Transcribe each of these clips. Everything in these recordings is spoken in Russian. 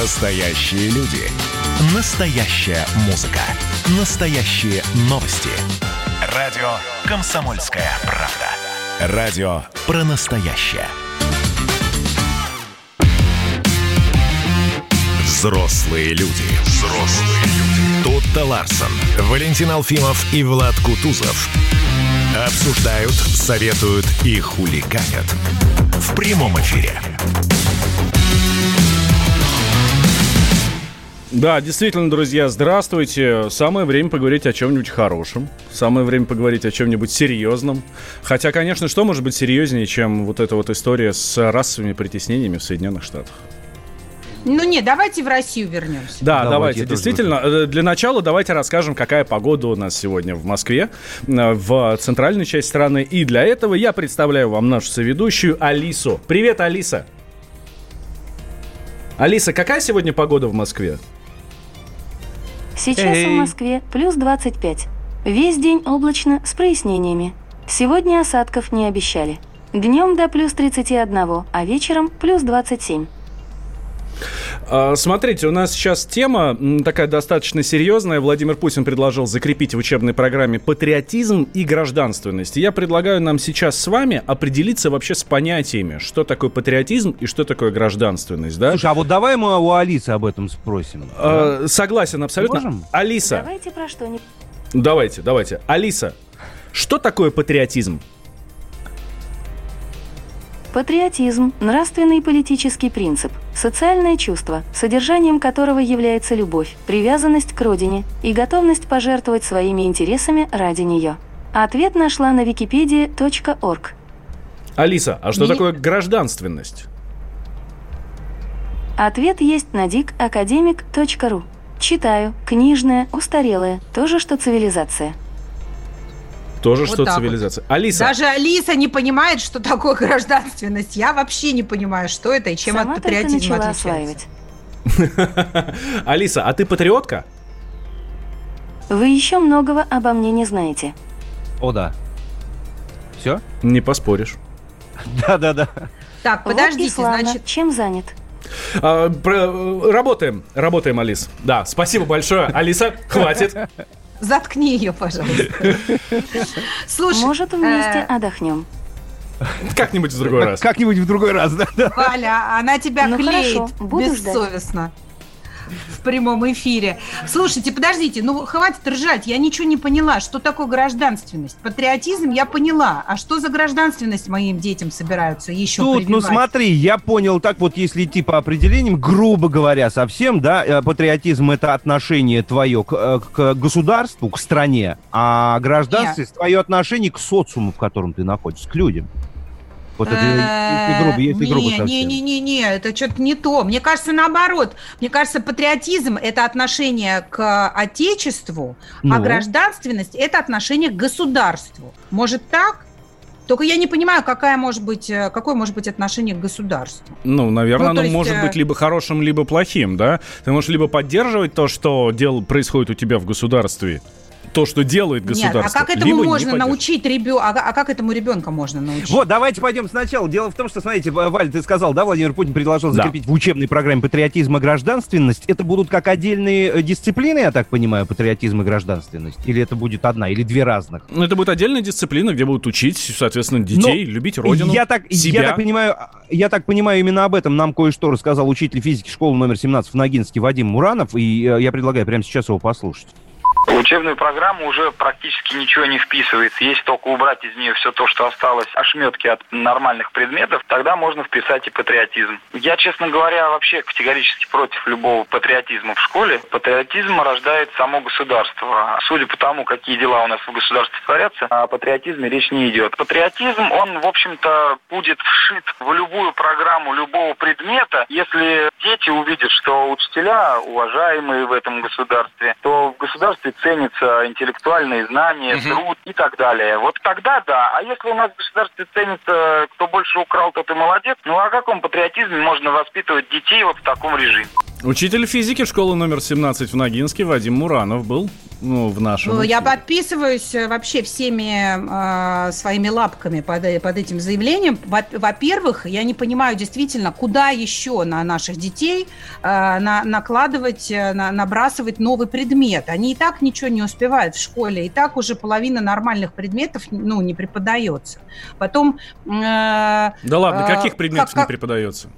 Настоящие люди. Настоящая музыка. Настоящие новости. Радио «Комсомольская правда». Радио про настоящее. Взрослые люди. Взрослые люди. Тут-то Ларсон, Валентин Алфимов и Влад Кутузов. Обсуждают, советуют и хулиганят. В прямом эфире. Да, действительно, друзья, здравствуйте. Самое время поговорить о чем-нибудь хорошем. Самое время поговорить о чем-нибудь серьезном. Хотя, конечно, что может быть серьезнее, чем вот эта вот история с расовыми притеснениями в Соединенных Штатах? Ну нет, давайте в Россию вернемся. Да, давайте. давайте действительно, э, для начала давайте расскажем, какая погода у нас сегодня в Москве, э, в центральной части страны. И для этого я представляю вам нашу соведущую Алису. Привет, Алиса. Алиса, какая сегодня погода в Москве? Сейчас Эй. в Москве плюс 25. Весь день облачно с прояснениями. Сегодня осадков не обещали. Днем до плюс 31, а вечером плюс 27. А, смотрите, у нас сейчас тема такая достаточно серьезная. Владимир Путин предложил закрепить в учебной программе патриотизм и гражданственность. я предлагаю нам сейчас с вами определиться вообще с понятиями, что такое патриотизм и что такое гражданственность. Да? Слушай, а вот давай мы у Алисы об этом спросим. А, согласен, абсолютно. Можем? Алиса. Давайте про что не... Давайте, давайте. Алиса, что такое патриотизм? Патриотизм – нравственный и политический принцип, социальное чувство, содержанием которого является любовь, привязанность к родине и готовность пожертвовать своими интересами ради нее. Ответ нашла на wikipedia.org. Алиса, а что Не... такое гражданственность? Ответ есть на dicacademic.ru. Читаю. Книжная, устарелая. То же, что цивилизация. Тоже вот что цивилизация. Вот. Алиса. Даже Алиса не понимает, что такое гражданственность. Я вообще не понимаю, что это и чем Сама от патриотизма отличается. Алиса, а ты патриотка? Вы еще многого обо мне не знаете. О, да. Все? Не поспоришь. Да-да-да. Так, подождите, вот значит... Чем занят? А, про, работаем, работаем, Алис. Да, спасибо большое. Алиса, хватит. Заткни ее, пожалуйста. Слушай, может вместе э, отдохнем? Как-нибудь в другой раз. Как-нибудь в другой раз, да. Валя, она тебя ну, клеит бессовестно в прямом эфире. Слушайте, подождите, ну хватит ржать, я ничего не поняла. Что такое гражданственность? Патриотизм я поняла. А что за гражданственность моим детям собираются еще Тут, прививать? ну смотри, я понял так вот, если идти по определениям, грубо говоря, совсем, да, э, патриотизм это отношение твое к, э, к государству, к стране, а гражданство твое отношение к социуму, в котором ты находишься, к людям. Вот это если грубо, если не, грубо совсем. Не, не, не, не, это что-то не то. Мне кажется, наоборот. Мне кажется, патриотизм – это отношение к отечеству, а ну. а гражданственность – это отношение к государству. Может так? Только я не понимаю, какая может быть, э, какое может быть отношение к государству. Ну, наверное, ну, оно есть... может э, быть либо хорошим, либо плохим, да? Ты можешь либо поддерживать то, что дел происходит у тебя в государстве, то, что делает государство. Нет, а как этому можно научить ребенка? А, а как этому ребенка можно научить? Вот, давайте пойдем сначала. Дело в том, что, смотрите, Валь, ты сказал, да, Владимир Путин предложил закрепить да. в учебной программе патриотизм и гражданственность. Это будут как отдельные э, дисциплины, я так понимаю, патриотизм и гражданственность? Или это будет одна, или две разных? Ну, это будет отдельная дисциплина, где будут учить, соответственно, детей, Но любить родину, я так, себя. Я так, понимаю, я так понимаю, именно об этом нам кое-что рассказал учитель физики школы номер 17 в Ногинске Вадим Муранов, и э, я предлагаю прямо сейчас его послушать. Учебную программу уже практически ничего не вписывается. Если только убрать из нее все то, что осталось, ошметки от нормальных предметов, тогда можно вписать и патриотизм. Я, честно говоря, вообще категорически против любого патриотизма в школе. Патриотизм рождает само государство. Судя по тому, какие дела у нас в государстве творятся, о патриотизме речь не идет. Патриотизм, он, в общем-то, будет вшит в любую программу любого предмета, если дети увидят, что учителя уважаемые в этом государстве, то в государстве ценятся интеллектуальные знания, угу. труд и так далее. Вот тогда да. А если у нас в государстве ценится, кто больше украл, тот и молодец, ну о каком патриотизме можно воспитывать детей вот в таком режиме? Учитель физики школы номер 17 в Ногинске Вадим Муранов был. Ну, в нашем ну, Я подписываюсь э, вообще всеми э, своими лапками под, э, под этим заявлением. Во-первых, я не понимаю действительно, куда еще на наших детей э, на, накладывать, э, на, набрасывать новый предмет. Они и так ничего не успевают в школе, и так уже половина нормальных предметов ну, не преподается. Потом... Э, да ладно, каких предметов как, не преподается?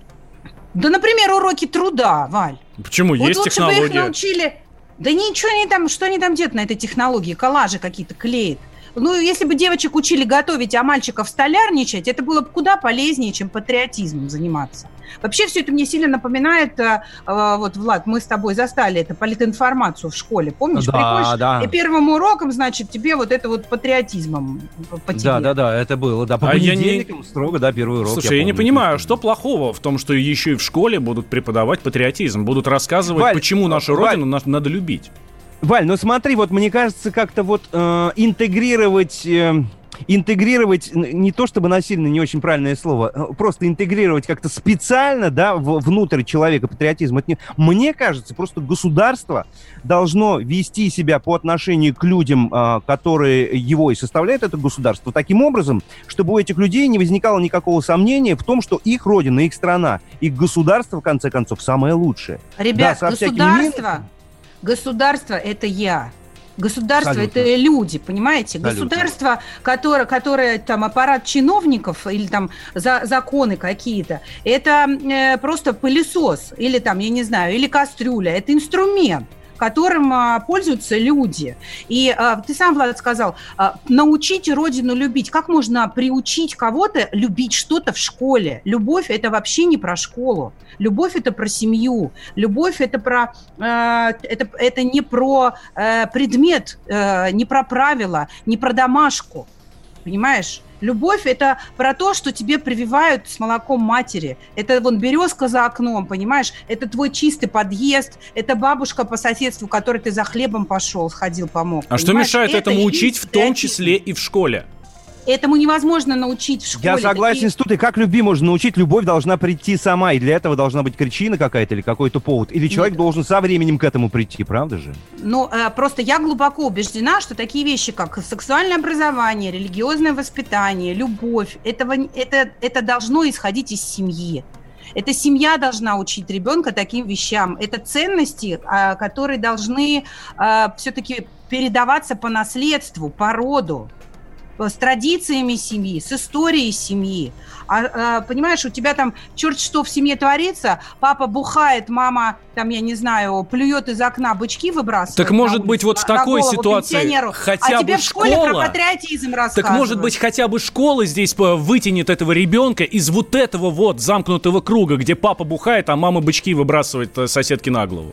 Да, например, уроки труда, Валь. Почему? Вот Есть лучше технология. бы их научили... Да ничего они там, что они там делают на этой технологии? Коллажи какие-то клеят. Ну, если бы девочек учили готовить, а мальчиков столярничать, это было бы куда полезнее, чем патриотизмом заниматься. Вообще все это мне сильно напоминает, э, э, вот, Влад, мы с тобой застали это политинформацию в школе, помнишь? Да, Приходишь, да. И первым уроком, значит, тебе вот это вот патриотизмом по тебе. Да, да, да, это было, да, по а я не... строго, да, первый урок. Слушай, я, я не понимаю, что плохого в том, что еще и в школе будут преподавать патриотизм, будут рассказывать, Валь, почему нашу Валь, родину надо любить. Валь, ну смотри, вот мне кажется, как-то вот э, интегрировать... Э, интегрировать, не то чтобы насильно, не очень правильное слово, э, просто интегрировать как-то специально, да, внутрь человека патриотизм. Это не, мне кажется, просто государство должно вести себя по отношению к людям, э, которые его и составляют, это государство, таким образом, чтобы у этих людей не возникало никакого сомнения в том, что их родина, их страна, их государство, в конце концов, самое лучшее. Ребят, да, государство... Государство – это я. Государство Абсолютно. это люди, понимаете? Абсолютно. Государство, которое, которое там аппарат чиновников или там за, законы какие-то, это э, просто пылесос или там, я не знаю, или кастрюля, это инструмент которым а, пользуются люди. И а, ты сам, Влад, сказал, а, научить родину любить. Как можно приучить кого-то любить что-то в школе? Любовь – это вообще не про школу. Любовь – это про семью. Любовь – это, про, это, это не про э, предмет, э, не про правила, не про домашку. Понимаешь? Любовь – это про то, что тебе прививают с молоком матери. Это вон березка за окном, понимаешь? Это твой чистый подъезд, это бабушка по соседству, которой ты за хлебом пошел, сходил, помог. А понимаешь? что мешает это этому учить в том числе и в школе? Этому невозможно научить в школе. Я согласен Такие... с тут. И как любви можно научить? Любовь должна прийти сама. И для этого должна быть причина какая-то или какой-то повод. Или человек Нет. должен со временем к этому прийти, правда же? Ну, э, просто я глубоко убеждена, что такие вещи, как сексуальное образование, религиозное воспитание, любовь, этого, это, это должно исходить из семьи. Это семья должна учить ребенка таким вещам. Это ценности, э, которые должны э, все-таки передаваться по наследству, по роду с традициями семьи, с историей семьи. А, а, понимаешь, у тебя там черт что в семье творится, папа бухает, мама, там, я не знаю, плюет из окна бычки выбрасывает. Так может быть вот в такой ситуации хотя а бы тебе в школе школа, про патриотизм Так может быть хотя бы школа здесь вытянет этого ребенка из вот этого вот замкнутого круга, где папа бухает, а мама бычки выбрасывает э, соседке на голову?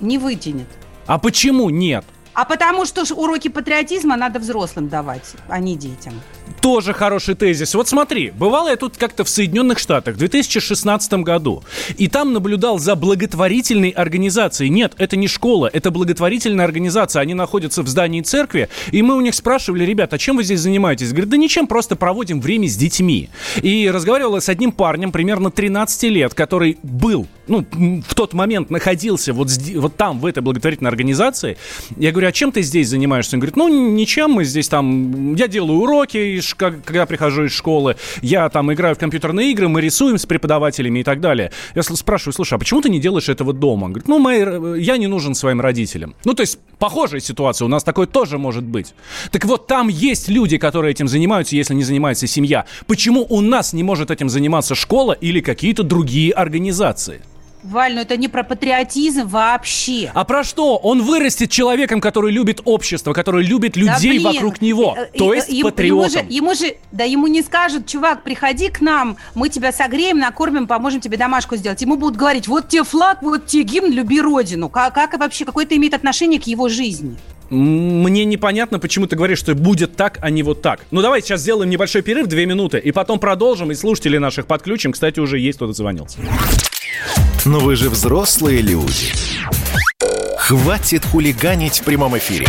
Не вытянет. А почему нет? А потому что уроки патриотизма надо взрослым давать, а не детям. Тоже хороший тезис. Вот смотри, бывало я тут как-то в Соединенных Штатах в 2016 году, и там наблюдал за благотворительной организацией. Нет, это не школа, это благотворительная организация. Они находятся в здании церкви, и мы у них спрашивали, ребята, а чем вы здесь занимаетесь? Говорят, да ничем, просто проводим время с детьми. И разговаривала с одним парнем, примерно 13 лет, который был, ну, в тот момент находился вот, вот там, в этой благотворительной организации. Я говорю, говорю, а чем ты здесь занимаешься? Он говорит, ну, ничем, мы здесь там, я делаю уроки, когда прихожу из школы, я там играю в компьютерные игры, мы рисуем с преподавателями и так далее. Я спрашиваю, слушай, а почему ты не делаешь этого дома? Он говорит, ну, мои, я не нужен своим родителям. Ну, то есть, похожая ситуация, у нас такое тоже может быть. Так вот, там есть люди, которые этим занимаются, если не занимается семья. Почему у нас не может этим заниматься школа или какие-то другие организации? Валь, ну это не про патриотизм вообще. А про что? Он вырастет человеком, который любит общество, который любит людей да, вокруг него. Э, то есть ему, патриотом. Ему же, ему же, да ему не скажут, чувак, приходи к нам, мы тебя согреем, накормим, поможем тебе домашку сделать. Ему будут говорить, вот тебе флаг, вот тебе гимн, люби родину. Как, как вообще, какое это имеет отношение к его жизни? Мне непонятно, почему ты говоришь, что будет так, а не вот так. Ну, давай сейчас сделаем небольшой перерыв, две минуты, и потом продолжим, и слушатели наших подключим. Кстати, уже есть кто-то звонился. Но вы же взрослые люди. Хватит хулиганить в прямом эфире.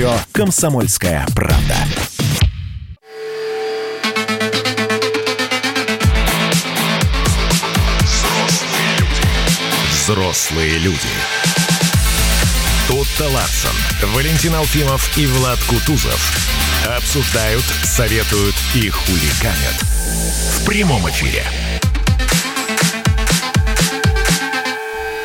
Радио «Комсомольская правда». Взрослые люди. Тут-то Ларсон, Валентин Алфимов и Влад Кутузов обсуждают, советуют и хулиганят. В прямом эфире.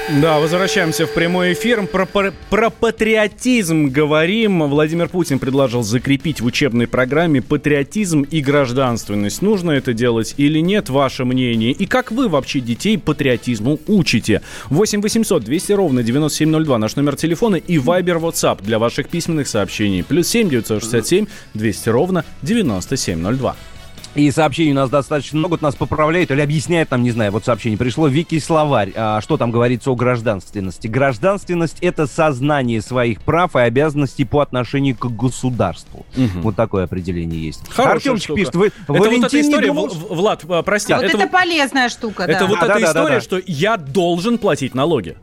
Да, возвращаемся в прямой эфир. Про, про, про патриотизм говорим. Владимир Путин предложил закрепить в учебной программе патриотизм и гражданственность. Нужно это делать или нет, ваше мнение? И как вы вообще детей патриотизму учите? 8 800 200 ровно 9702 наш номер телефона и Viber WhatsApp для ваших письменных сообщений. Плюс 7 967 200 ровно 9702. И сообщений у нас достаточно много, нас поправляют или объясняют нам, не знаю, вот сообщение пришло, Вики словарь, а, что там говорится о гражданственности. Гражданственность — это сознание своих прав и обязанностей по отношению к государству. Угу. Вот такое определение есть. Хорошая Артемчик штука. пишет, вы, это Валентин вот эта история, думал... Влад, а, прости. А вот это, это полезная штука, Это да. вот а, эта да, история, да, да. что я должен платить налоги.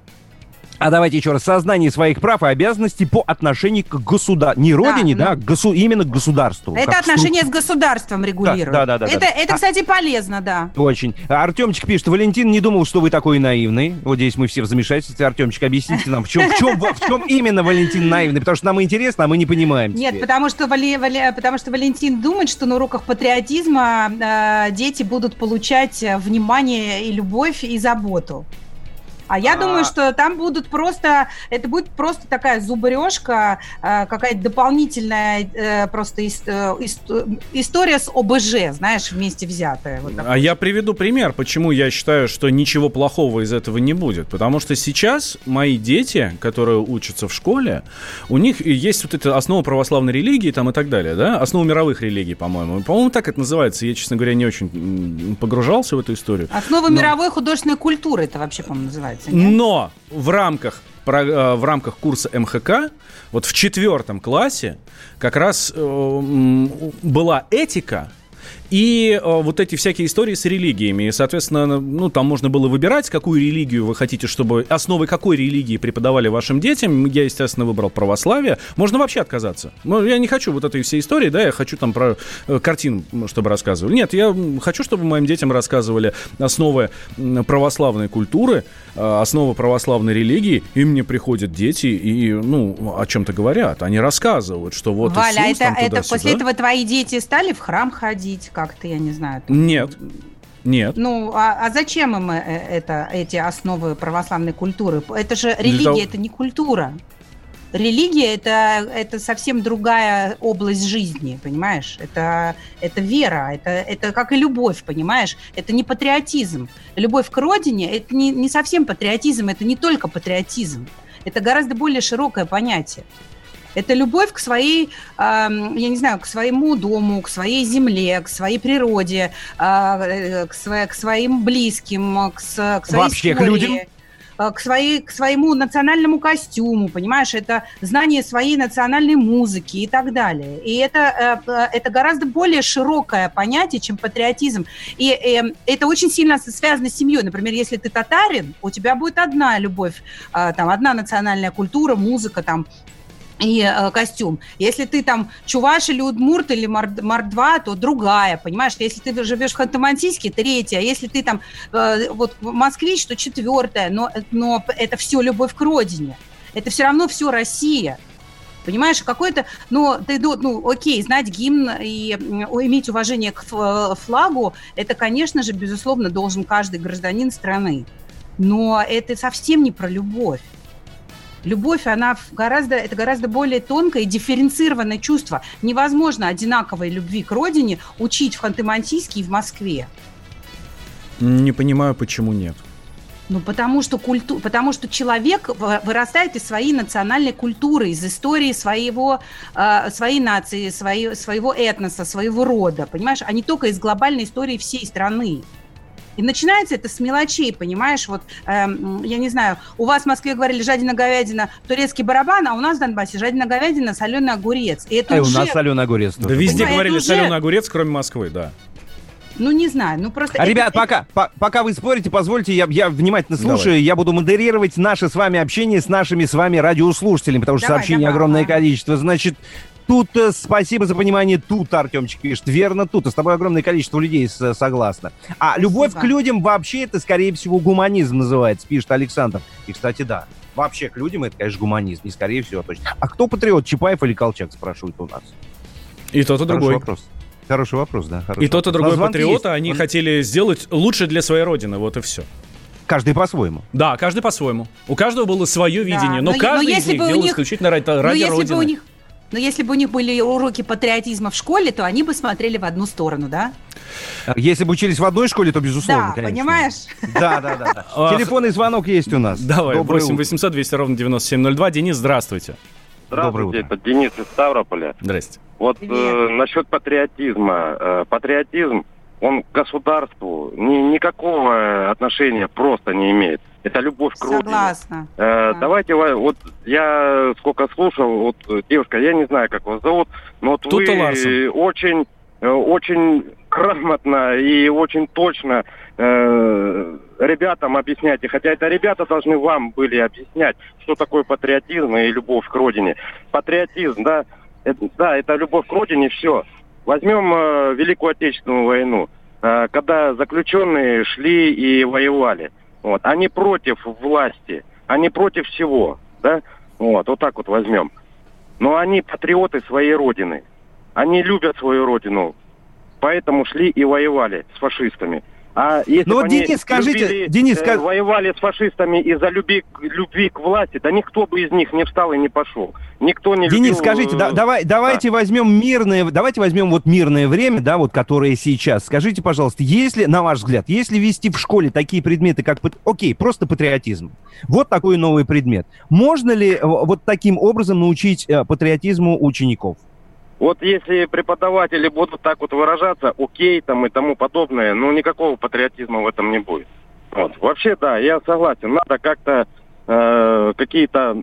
А давайте еще раз. Сознание своих прав и обязанностей по отношению к государству. Не родине, да, да ну, госу... именно к государству. Это отношение с государством регулирует. Да, да, да. Это, да, это, кстати, полезно, да. Очень. Артемчик пишет, Валентин не думал, что вы такой наивный. Вот здесь мы все в замешательстве. Артемчик, объясните нам, в чем, в чем, в чем именно Валентин наивный? Потому что нам интересно, а мы не понимаем. Нет, потому что, Вали, Вали, потому что Валентин думает, что на уроках патриотизма э, дети будут получать э, внимание и любовь и заботу. А я а... думаю, что там будут просто, это будет просто такая зубрежка, э, какая-то дополнительная э, просто э, история с ОБЖ, знаешь, вместе взятая. Вот а я приведу пример, почему я считаю, что ничего плохого из этого не будет. Потому что сейчас мои дети, которые учатся в школе, у них есть вот эта основа православной религии там и так далее, да, основа мировых религий, по-моему. По-моему, так это называется. Я, честно говоря, не очень погружался в эту историю. Основа Но... мировой художественной культуры это вообще, по-моему, называется Нет? Но в рамках э, в рамках курса МХК, вот в четвертом классе, как раз э, была этика, и э, вот эти всякие истории с религиями. И, соответственно, ну, там можно было выбирать, какую религию вы хотите, чтобы... Основы какой религии преподавали вашим детям. Я, естественно, выбрал православие. Можно вообще отказаться. Ну, я не хочу вот этой всей истории, да, я хочу там про э, картин, чтобы рассказывали. Нет, я хочу, чтобы моим детям рассказывали основы православной культуры, э, основы православной религии. И мне приходят дети и, ну, о чем-то говорят. Они рассказывают, что вот Валя, Иисус, это, это после этого твои дети стали в храм ходить? Как-то, я не знаю. Там... Нет. Нет. Ну, а, а зачем им э, это, эти основы православной культуры? Это же религия, того... это не культура. Религия это, это совсем другая область жизни, понимаешь? Это, это вера, это, это как и любовь, понимаешь? Это не патриотизм. Любовь к родине это не, не совсем патриотизм, это не только патриотизм. Это гораздо более широкое понятие. Это любовь к своей, я не знаю, к своему дому, к своей земле, к своей природе, а, э, к, своим близким, к, своей Вообще истории. к людям? А, к, своей, к своему национальному костюму, понимаешь, это знание своей национальной музыки и так далее. И это, э, э, это гораздо более широкое понятие, чем патриотизм. И, и это очень сильно связано с семьей. Например, если ты татарин, у тебя будет одна любовь, а, там, одна национальная культура, музыка, там, и э, костюм. Если ты там чуваш или удмурт или мордва, то другая, понимаешь? Если ты живешь в Ханты-Мансийске, третья. Если ты там э, вот москвич, то четвертая. Но, но это все любовь к родине. Это все равно все Россия. Понимаешь, какой-то, ну, ты, ну, окей, знать гимн и иметь уважение к флагу, это, конечно же, безусловно, должен каждый гражданин страны. Но это совсем не про любовь. Любовь, она гораздо, это гораздо более тонкое и дифференцированное чувство. Невозможно одинаковой любви к родине учить в Ханты-Мансийске и в Москве. Не понимаю, почему нет. Ну, потому что, культу... потому что человек вырастает из своей национальной культуры, из истории своего, э, своей нации, своей, своего этноса, своего рода, понимаешь, а не только из глобальной истории всей страны. И начинается это с мелочей, понимаешь? Вот, эм, я не знаю, у вас в Москве говорили жадина говядина, турецкий барабан, а у нас в Донбассе жадина говядина, соленый огурец. И это а уже... у нас соленый огурец. Да везде говорили уже... соленый огурец, кроме Москвы, да. Ну, не знаю, ну просто... А, ребят, это... пока, по, пока вы спорите, позвольте, я, я внимательно слушаю, давай. я буду модерировать наше с вами общение с нашими с вами радиослушателями, потому что давай, сообщений давай, огромное давай. количество. Значит, Тут э, спасибо за понимание. Тут Артемчик пишет. Верно, тут. И с тобой огромное количество людей с, согласно. А любовь спасибо. к людям вообще это, скорее всего, гуманизм называется, пишет Александр. И, кстати, да. Вообще к людям это, конечно, гуманизм. И, скорее всего, точно. А кто патриот, Чапаев или Колчак, спрашивают у нас? И тот, и другой. вопрос. Хороший вопрос, да. Хороший и тот, и другой патриота, они Он... хотели сделать лучше для своей родины, вот и все. Каждый по-своему. Да, каждый по-своему. У каждого было свое видение, да, но, но каждый но из них делал них... исключительно ради, ради но Родины. Бы у них но если бы у них были уроки патриотизма в школе, то они бы смотрели в одну сторону, да? Если бы учились в одной школе, то безусловно, да, конечно. понимаешь? Да, да, да. Телефонный звонок есть у нас. Давай, 8 800 200 ровно 9702. Денис, здравствуйте. Здравствуйте, это Денис из Ставрополя. Здрасте. Вот э, насчет патриотизма. Э, патриотизм, он к государству ни, никакого отношения просто не имеет. Это любовь к родине. Согласна. Э, да. Давайте, вот я сколько слушал, вот девушка, я не знаю, как вас зовут, но вот Тут вы Ларсон. очень, э, очень грамотно и очень точно э, ребятам объясняете, хотя это ребята должны вам были объяснять, что такое патриотизм и любовь к родине. Патриотизм, да, это, да, это любовь к родине, все. Возьмем э, Великую Отечественную войну, э, когда заключенные шли и воевали – вот. Они против власти, они против всего, да? Вот, вот так вот возьмем. Но они патриоты своей родины. Они любят свою родину. Поэтому шли и воевали с фашистами. А если ну, вот, Денис, скажите, любили, Денис, э, воевали с фашистами из-за любви, любви к власти, да никто бы из них не встал и не пошел. Никто не Денис, любил... скажите, да, давай, давайте да. возьмем мирное, давайте возьмем вот мирное время, да, вот которое сейчас. Скажите, пожалуйста, если, на ваш взгляд, если вести в школе такие предметы, как, окей, просто патриотизм, вот такой новый предмет, можно ли вот таким образом научить э, патриотизму учеников? Вот если преподаватели будут так вот выражаться, окей, там и тому подобное, ну никакого патриотизма в этом не будет. Вот. Вообще, да, я согласен, надо как-то э, какие-то,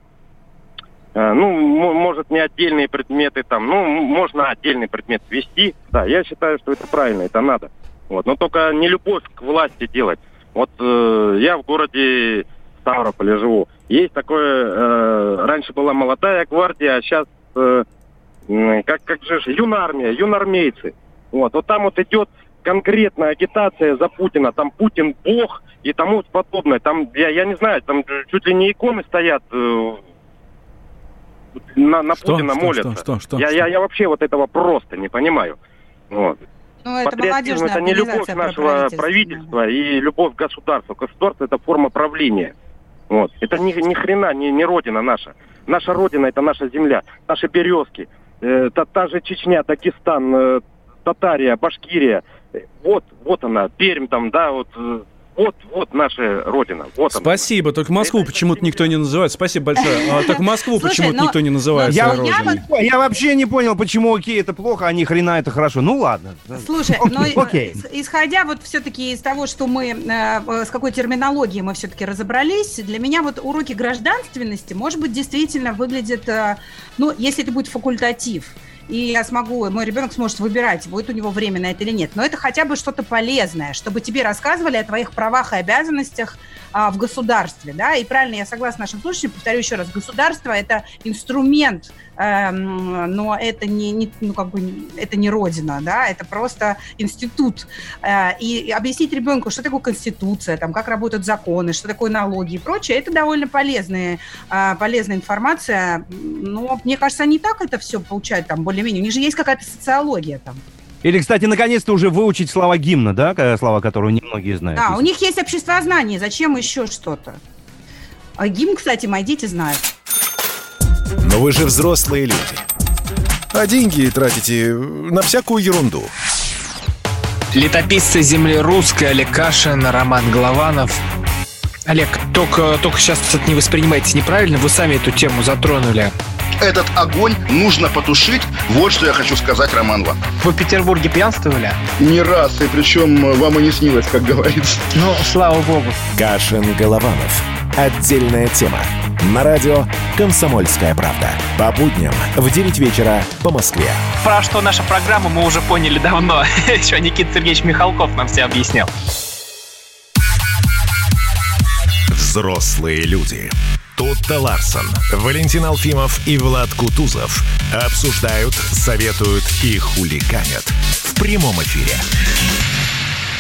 э, ну, может, не отдельные предметы там, ну, можно отдельный предмет ввести, да, я считаю, что это правильно, это надо. Вот. Но только не любовь к власти делать. Вот э, я в городе Ставрополе живу. Есть такое, э, раньше была молодая гвардия, а сейчас э, как, как же юнармия, юнармейцы. Вот, вот там вот идет конкретная агитация за Путина, там Путин бог и тому подобное. Там, я, я не знаю, там чуть ли не иконы стоят, э, на, на что, Путина что, молятся. Что, что, что, я, что? Я, я вообще вот этого просто не понимаю. Вот. Ну, это Патриотизм это не любовь нашего правительства и любовь государства. Государство это форма правления. Вот. Это ни, ни хрена не, не родина наша. Наша родина это наша земля, наши березки, э, та, та же Чечня, Дагестан, э, Татария, Башкирия. Вот, вот она, Пермь там, да, вот э, вот, вот наша родина. Вот Спасибо. Она. Только Москву почему-то никто не называет. Спасибо большое. А, только Москву почему-то никто не называет я, я, я вообще не понял, почему окей, это плохо, а ни хрена это хорошо. Ну ладно. Слушай, но окей. исходя вот все-таки из того, что мы, э, с какой терминологией мы все-таки разобрались, для меня вот уроки гражданственности, может быть, действительно выглядят, э, ну, если это будет факультатив, и я смогу, мой ребенок сможет выбирать, будет у него время на это или нет. Но это хотя бы что-то полезное, чтобы тебе рассказывали о твоих правах и обязанностях а, в государстве, да, и правильно, я согласна нашим слушателям, повторю еще раз, государство – это инструмент, но это не, не, ну, как бы, это не родина, да, это просто институт. Э, и объяснить ребенку, что такое конституция, там, как работают законы, что такое налоги и прочее, это довольно полезная, э, полезная информация, но, мне кажется, они так это все получают там более-менее, у них же есть какая-то социология там. Или, кстати, наконец-то уже выучить слова гимна, да, слова, которые немногие знают. Да, у них есть общество знаний, зачем еще что-то? А гимн, кстати, мои дети знают. Но вы же взрослые люди. А деньги тратите на всякую ерунду. Летописцы земли русской Олег Кашин, Роман Голованов. Олег, только, только сейчас это не воспринимайте неправильно, вы сами эту тему затронули этот огонь нужно потушить. Вот что я хочу сказать, Роман вам. Вы в Петербурге пьянствовали? Не раз, и причем вам и не снилось, как говорится. Ну, слава богу. Кашин Голованов. «Отдельная тема» на радио «Комсомольская правда». По будням в 9 вечера по Москве. Про что наша программа мы уже поняли давно. Еще Никита Сергеевич Михалков нам все объяснял. Взрослые люди. Тутта Ларсон, Валентин Алфимов и Влад Кутузов обсуждают, советуют и хулиганят в прямом эфире.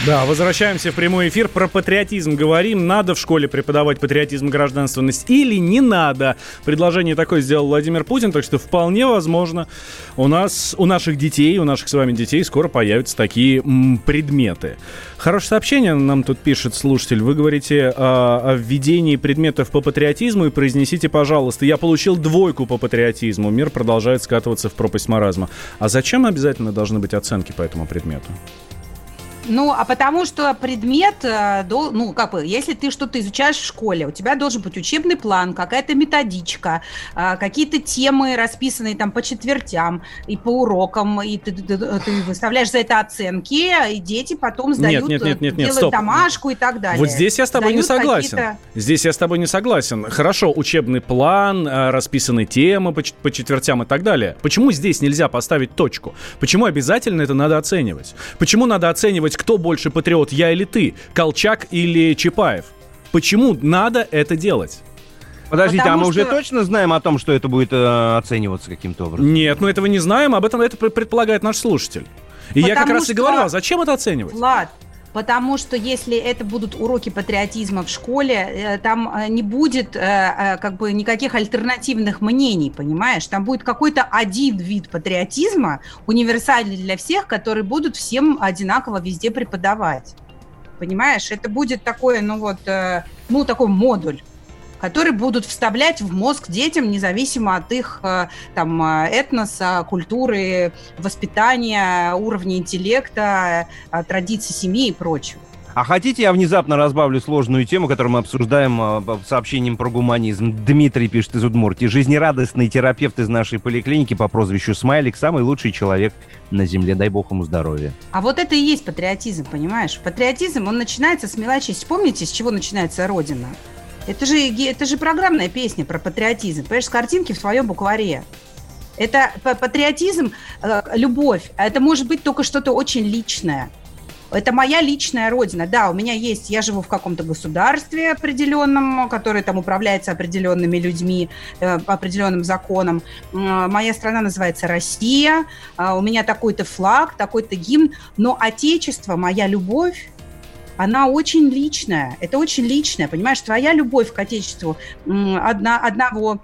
Да, возвращаемся в прямой эфир. Про патриотизм говорим. Надо в школе преподавать патриотизм и гражданственность или не надо? Предложение такое сделал Владимир Путин, так что вполне возможно у нас, у наших детей, у наших с вами детей скоро появятся такие м, предметы. Хорошее сообщение нам тут пишет слушатель. Вы говорите о, о введении предметов по патриотизму и произнесите, пожалуйста, я получил двойку по патриотизму. Мир продолжает скатываться в пропасть маразма. А зачем обязательно должны быть оценки по этому предмету? Ну, а потому что предмет, э, ну, как бы, если ты что-то изучаешь в школе, у тебя должен быть учебный план, какая-то методичка, э, какие-то темы, расписанные там по четвертям и по урокам, и ты, ты, ты выставляешь за это оценки, и дети потом сдают, нет, нет, нет, нет, делают стоп. домашку и так далее. Вот здесь я с тобой сдают не согласен. Здесь я с тобой не согласен. Хорошо, учебный план, э, расписаны темы по, по четвертям и так далее. Почему здесь нельзя поставить точку? Почему обязательно это надо оценивать? Почему надо оценивать кто больше патриот, я или ты, Колчак или Чапаев. Почему надо это делать? Подождите, Потому а мы что... уже точно знаем о том, что это будет э, оцениваться каким-то образом? Нет, мы этого не знаем, об этом это предполагает наш слушатель. И Потому я как раз что... и говорю, а зачем это оценивать? Влад, Потому что если это будут уроки патриотизма в школе, э, там э, не будет э, как бы никаких альтернативных мнений, понимаешь? Там будет какой-то один вид патриотизма, универсальный для всех, который будут всем одинаково везде преподавать. Понимаешь? Это будет такой, ну вот, ну такой модуль которые будут вставлять в мозг детям, независимо от их э, там, э, этноса, культуры, воспитания, уровня интеллекта, э, традиций семьи и прочего. А хотите, я внезапно разбавлю сложную тему, которую мы обсуждаем сообщением про гуманизм. Дмитрий пишет из Удмуртии. Жизнерадостный терапевт из нашей поликлиники по прозвищу Смайлик. Самый лучший человек на земле. Дай бог ему здоровья. А вот это и есть патриотизм, понимаешь? Патриотизм, он начинается с мелочей. Помните, с чего начинается Родина? Это же, это же программная песня про патриотизм. Понимаешь, картинки в своем букваре. Это патриотизм, э, любовь. Это может быть только что-то очень личное. Это моя личная родина. Да, у меня есть, я живу в каком-то государстве определенном, которое там управляется определенными людьми, э, определенным законом. Моя страна называется Россия. А у меня такой-то флаг, такой-то гимн. Но отечество, моя любовь, она очень личная. Это очень личная, понимаешь? Твоя любовь к Отечеству одна, одного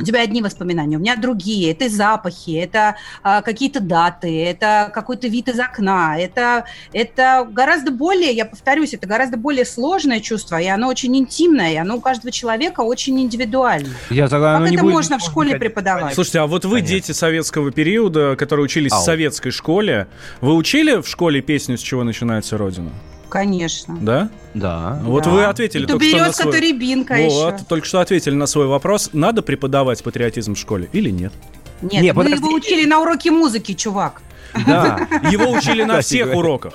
у тебя одни воспоминания, у меня другие. Это запахи, это а, какие-то даты, это какой-то вид из окна. Это, это гораздо более, я повторюсь, это гораздо более сложное чувство, и оно очень интимное, и оно у каждого человека очень индивидуально. Я тогда, как это будет, можно в школе преподавать? Слушайте, а вот вы Конечно. дети советского периода, которые учились Ау. в советской школе, вы учили в школе песню «С чего начинается Родина»? Конечно. Да? Да. Вот да. вы ответили И только что на свой... рябинка вот, еще. Только что ответили на свой вопрос. Надо преподавать патриотизм в школе или нет? Нет, нет мы его учили на уроке музыки, чувак. Да, его учили на всех уроках.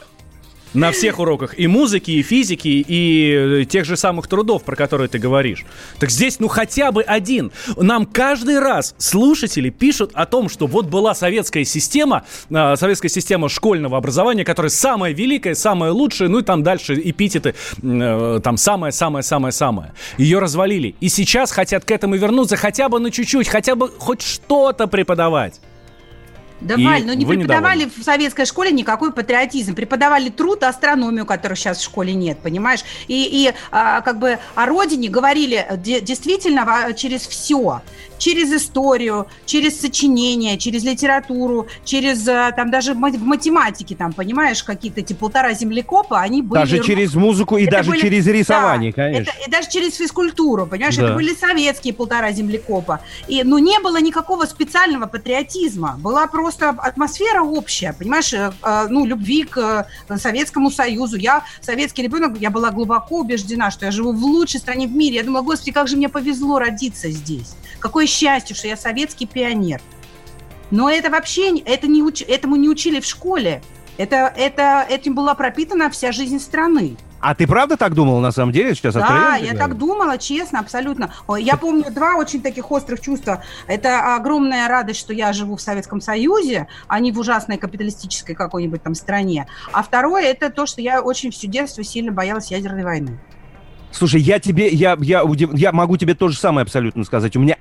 На всех уроках и музыки, и физики, и э, тех же самых трудов, про которые ты говоришь. Так здесь, ну, хотя бы один. Нам каждый раз слушатели пишут о том, что вот была советская система, э, советская система школьного образования, которая самая великая, самая лучшая, ну и там дальше эпитеты, э, там самое-самое-самое-самое. Ее развалили. И сейчас хотят к этому вернуться хотя бы на чуть-чуть, хотя бы хоть что-то преподавать. Да, и Валь, ну не преподавали недовольны. в советской школе никакой патриотизм. Преподавали труд, астрономию, которой сейчас в школе нет, понимаешь? И, и а, как бы о родине говорили действительно через все через историю, через сочинение, через литературу, через э, там даже в математике, там, понимаешь, какие-то эти полтора землекопа, они были... Даже через музыку и это даже были, через рисование, да, конечно. Это, и даже через физкультуру, понимаешь, да. это были советские полтора землекопа. И, ну, не было никакого специального патриотизма, была просто атмосфера общая, понимаешь, э, э, ну, любви к Советскому Союзу. Я советский ребенок, я была глубоко убеждена, что я живу в лучшей стране в мире. Я думала, господи, как же мне повезло родиться здесь. Какое счастье, что я советский пионер. Но это вообще это не уч, этому не учили в школе. Это, это, этим была пропитана вся жизнь страны. А ты правда так думала, на самом деле, сейчас Да, я так думала, честно, абсолютно. Я помню два очень таких острых чувства. Это огромная радость, что я живу в Советском Союзе, а не в ужасной капиталистической какой-нибудь там стране. А второе, это то, что я очень всю детство сильно боялась ядерной войны. Слушай, я тебе, я, я, я могу тебе то же самое абсолютно сказать. У меня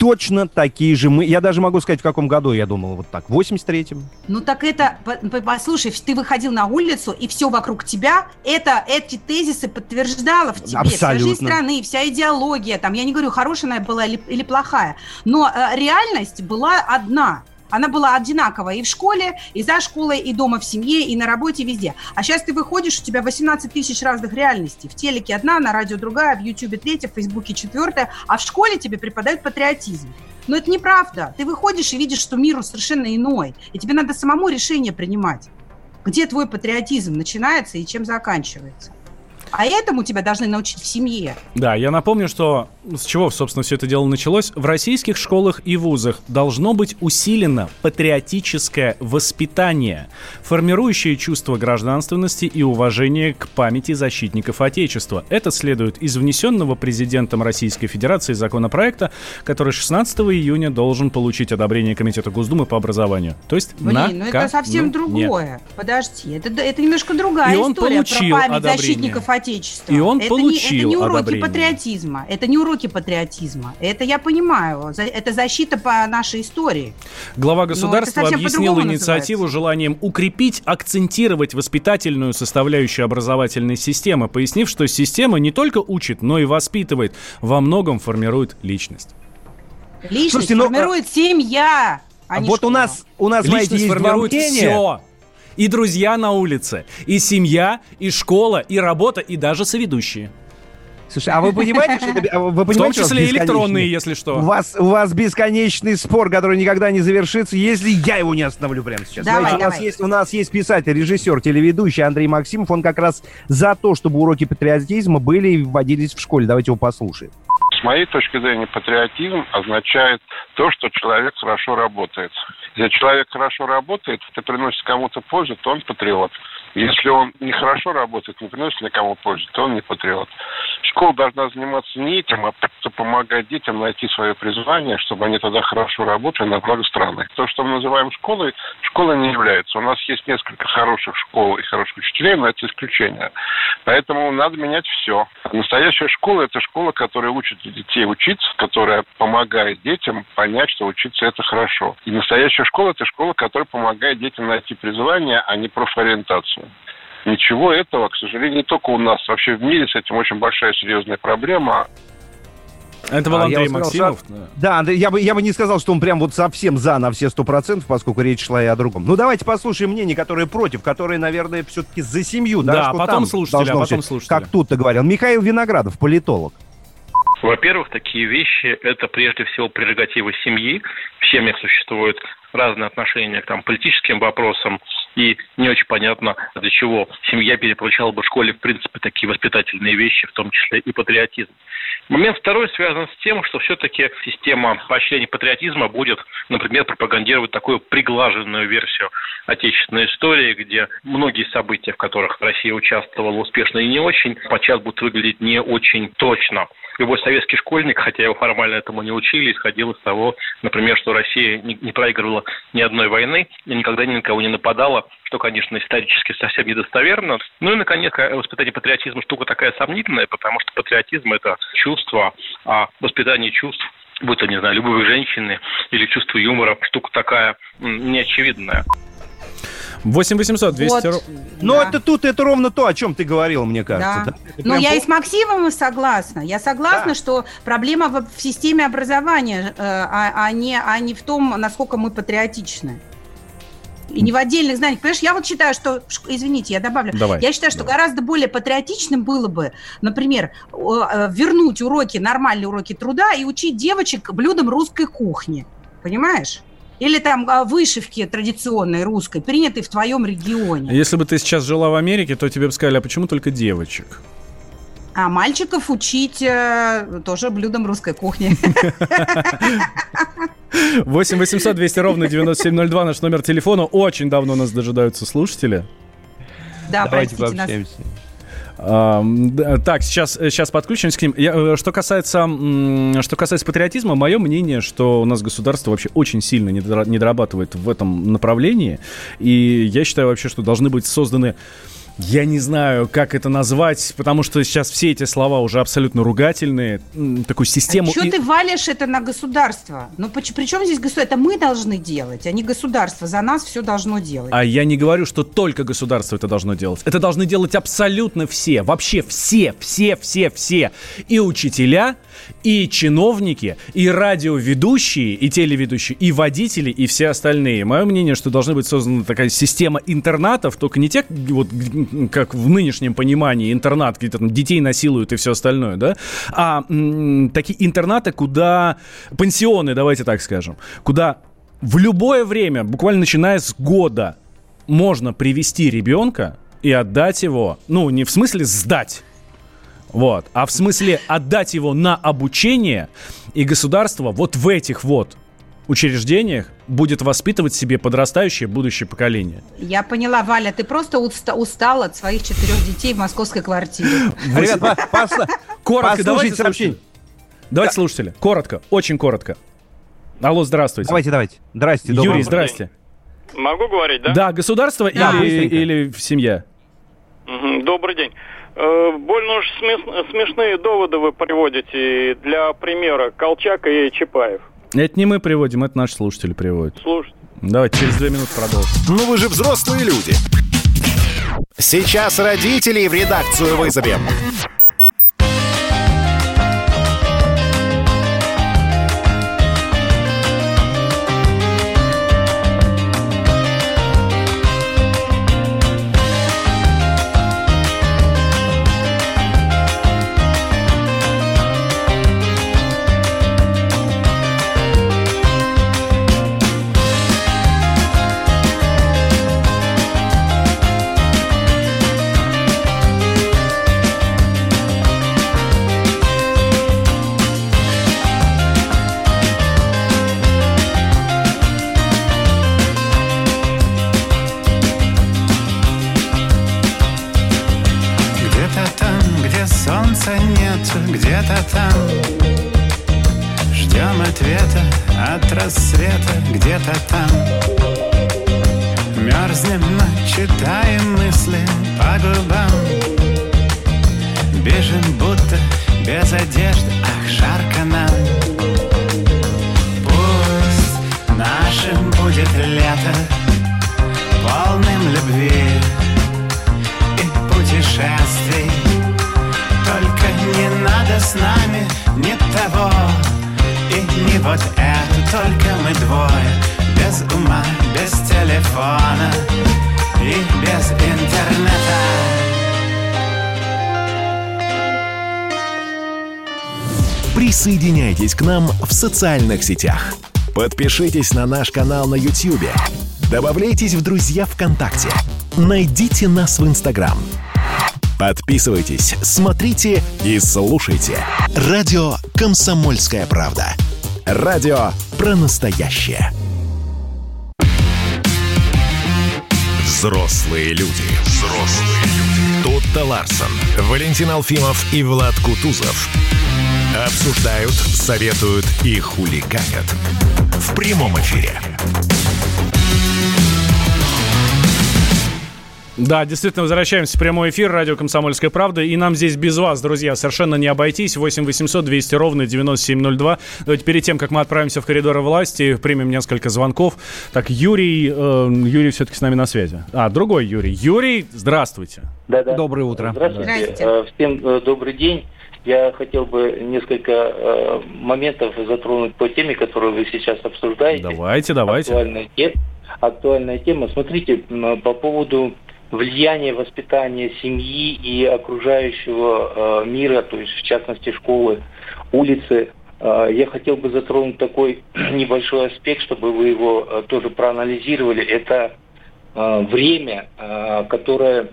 точно такие же мы. Я даже могу сказать, в каком году я думал вот так. В 83-м. Ну так это, послушай, ты выходил на улицу, и все вокруг тебя, это, эти тезисы подтверждало в тебе. Абсолютно. Вся жизнь страны, вся идеология, там, я не говорю, хорошая она была или, или плохая, но э, реальность была одна. Она была одинаковая и в школе, и за школой, и дома в семье, и на работе, везде. А сейчас ты выходишь, у тебя 18 тысяч разных реальностей. В телеке одна, на радио другая, в Ютубе третья, в Фейсбуке четвертая, а в школе тебе преподают патриотизм. Но это неправда. Ты выходишь и видишь, что мир совершенно иной, и тебе надо самому решение принимать. Где твой патриотизм начинается и чем заканчивается. А этому тебя должны научить в семье. Да, я напомню, что с чего, собственно, все это дело началось. В российских школах и вузах должно быть усилено патриотическое воспитание, формирующее чувство гражданственности и уважение к памяти защитников Отечества. Это следует из внесенного президентом Российской Федерации законопроекта, который 16 июня должен получить одобрение Комитета Госдумы по образованию. То есть Блин, на ну это совсем другое. Подожди, это, это немножко другая и история про память одобрение. защитников Отечества Отечества. И он это получил не, Это не уроки одобрение. патриотизма. Это не уроки патриотизма. Это я понимаю. Это защита по нашей истории. Глава государства объяснил инициативу называется. желанием укрепить, акцентировать воспитательную составляющую образовательной системы, пояснив, что система не только учит, но и воспитывает, во многом формирует личность. Личность Слушайте, но... формирует семья. А вот у нас, у нас, Личность знаете, есть формирует все и друзья на улице, и семья, и школа, и работа, и даже соведущие. Слушай, а вы понимаете, что это, вы понимаете, В том числе электронные, если что. У вас, у вас бесконечный спор, который никогда не завершится, если я его не остановлю прямо сейчас. Давай, Знаете, давай. У, нас есть, у нас есть писатель, режиссер, телеведущий Андрей Максимов. Он как раз за то, чтобы уроки патриотизма были и вводились в школе. Давайте его послушаем. С моей точки зрения, патриотизм означает то, что человек хорошо работает. Если человек хорошо работает, это приносит кому-то пользу, то он патриот. Если он нехорошо работает, не приносит никому пользу, то он не патриот. Школа должна заниматься не этим, а помогать детям найти свое призвание, чтобы они тогда хорошо работали на благо страны. То, что мы называем школой, школой не является. У нас есть несколько хороших школ и хороших учителей, но это исключение. Поэтому надо менять все. Настоящая школа – это школа, которая учит детей учиться, которая помогает детям понять, что учиться – это хорошо. И настоящая школа – это школа, которая помогает детям найти призвание, а не профориентацию. Ничего этого, к сожалению, не только у нас. Вообще в мире с этим очень большая серьезная проблема. Это был а, Андрей сказал, Максимов. Что... Да, Андрей, я бы, я бы не сказал, что он прям вот совсем за на все сто процентов, поскольку речь шла и о другом. Ну, давайте послушаем мнение, которые против, которые, наверное, все-таки за семью. Да, да потом слушатели, а потом слушатели. Как тут-то говорил. Михаил Виноградов, политолог. Во-первых, такие вещи – это прежде всего прерогатива семьи. В семьях существуют разные отношения к там, политическим вопросам, и не очень понятно, для чего семья перепрочала бы в школе, в принципе, такие воспитательные вещи, в том числе и патриотизм. Момент второй связан с тем, что все-таки система поощрения патриотизма будет, например, пропагандировать такую приглаженную версию отечественной истории, где многие события, в которых Россия участвовала успешно и не очень, подчас будут выглядеть не очень точно любой советский школьник, хотя его формально этому не учили, исходил из того, например, что Россия не, не проигрывала ни одной войны и никогда ни на кого не нападала, что, конечно, исторически совсем недостоверно. Ну и, наконец, воспитание патриотизма штука такая сомнительная, потому что патриотизм – это чувство, а воспитание чувств будь то, не знаю, любовь к женщине или чувство юмора, штука такая неочевидная. 8 800 200 вот. Ну, да. это тут, это ровно то, о чем ты говорил, мне кажется. Да. да? Но я пол... и с Максимом согласна. Я согласна, да. что проблема в, в системе образования, э, а, а, не, а не в том, насколько мы патриотичны. И не в отдельных знаниях. Понимаешь, я вот считаю, что... Извините, я добавлю. Давай, я считаю, что давай. гораздо более патриотичным было бы, например, э, вернуть уроки, нормальные уроки труда и учить девочек блюдам русской кухни. Понимаешь? Или там а, вышивки традиционной русской, принятой в твоем регионе. Если бы ты сейчас жила в Америке, то тебе бы сказали, а почему только девочек? А мальчиков учить э, тоже блюдом русской кухни. 8 800 200 ровно 9702 наш номер телефона. Очень давно нас дожидаются слушатели. Да, Давайте простите пообщаемся. нас. Так, сейчас, сейчас подключимся к ним. Я, э, что, касается, что касается патриотизма, мое мнение, что у нас государство вообще очень сильно не дорабатывает в этом направлении. И я считаю вообще, что должны быть созданы я не знаю, как это назвать, потому что сейчас все эти слова уже абсолютно ругательные. Такую систему... А что и... ты валишь это на государство? Ну, при, при чем здесь государство? Это мы должны делать, а не государство. За нас все должно делать. А я не говорю, что только государство это должно делать. Это должны делать абсолютно все. Вообще все, все, все, все. И учителя, и чиновники, и радиоведущие, и телеведущие, и водители, и все остальные. Мое мнение, что должна быть создана такая система интернатов, только не те, вот, как в нынешнем понимании интернат, где там детей насилуют и все остальное, да, а такие интернаты, куда пансионы, давайте так скажем, куда в любое время, буквально начиная с года, можно привести ребенка и отдать его, ну, не в смысле сдать, вот. А в смысле отдать его на обучение, и государство вот в этих вот учреждениях будет воспитывать себе подрастающее будущее поколение. Я поняла, Валя, ты просто уста- устал от своих четырех детей в московской квартире. Ребят, коротко, давайте сообщение. Давайте, слушатели, коротко, очень коротко. Алло, здравствуйте. Давайте, давайте. Здрасте. Юрий, здрасте. Могу говорить, да? Да, государство или, или семья? Добрый день. Э, больно уж смешные доводы вы приводите для примера Колчак и Чапаев. Это не мы приводим, это наши слушатели приводят. Слушайте. Давайте через две минуты продолжим. Ну вы же взрослые люди. Сейчас родителей в редакцию вызовем. там Ждем ответа от рассвета где-то там. Мерзнем, но читаем мысли по губам. Бежим будто без одежды, ах, жарко нам. Пусть нашим будет лето Полным любви. Присоединяйтесь к нам в социальных сетях. Подпишитесь на наш канал на YouTube. Добавляйтесь в друзья ВКонтакте. Найдите нас в Инстаграм. Подписывайтесь, смотрите и слушайте. Радио «Комсомольская правда». Радио про настоящее. Взрослые люди. Взрослые люди. Тут-то Ларсон, Валентин Алфимов и Влад Кутузов – Обсуждают, советуют и хулиганят. В прямом эфире. Да, действительно, возвращаемся в прямой эфир радио «Комсомольская правда». И нам здесь без вас, друзья, совершенно не обойтись. 8 800 200 ровно 9702. Давайте перед тем, как мы отправимся в коридоры власти, примем несколько звонков. Так, Юрий, э, Юрий все-таки с нами на связи. А, другой Юрий. Юрий, здравствуйте. Да, да. Доброе утро. Здравствуйте. Здравствуйте. Э, всем э, добрый день. Я хотел бы несколько э, моментов затронуть по теме, которую вы сейчас обсуждаете. Давайте, давайте. Актуальная тема. Актуальная тема. Смотрите, по поводу влияния воспитания семьи и окружающего э, мира, то есть в частности школы, улицы. Э, я хотел бы затронуть такой небольшой аспект, чтобы вы его э, тоже проанализировали. Это э, время, э, которое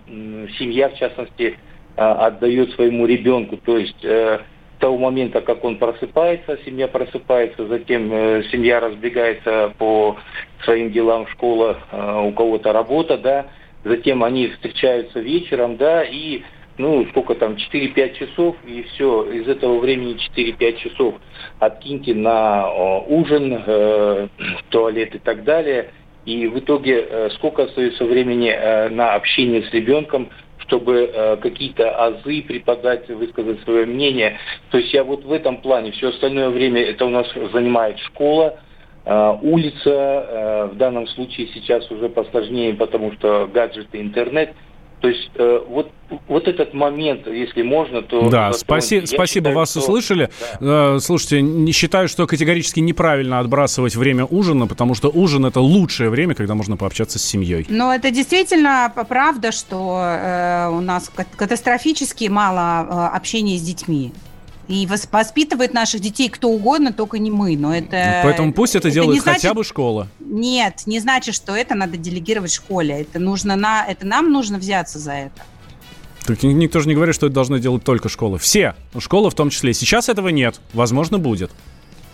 семья, в частности, отдает своему ребенку. То есть э, того момента, как он просыпается, семья просыпается, затем э, семья разбегается по своим делам, школа, э, у кого-то работа, да, затем они встречаются вечером, да, и ну, сколько там, 4-5 часов, и все, из этого времени 4-5 часов откиньте на ужин, э, туалет и так далее, и в итоге э, сколько остается времени э, на общение с ребенком, чтобы э, какие-то азы преподать, высказать свое мнение. То есть я вот в этом плане, все остальное время это у нас занимает школа, э, улица, э, в данном случае сейчас уже посложнее, потому что гаджеты, интернет – то есть э, вот, вот этот момент, если можно, то... Да, спаси, спасибо, считаю, вас что... услышали. Да. Э, слушайте, не считаю, что категорически неправильно отбрасывать время ужина, потому что ужин это лучшее время, когда можно пообщаться с семьей. Но это действительно правда, что э, у нас катастрофически мало э, общения с детьми. И воспитывает наших детей кто угодно, только не мы. Но это, Поэтому пусть это, это делает значит, хотя бы школа. Нет, не значит, что это надо делегировать школе. Это, нужно на, это нам нужно взяться за это. Так никто же не говорит, что это должны делать только школы. Все, школа в том числе. Сейчас этого нет. Возможно, будет.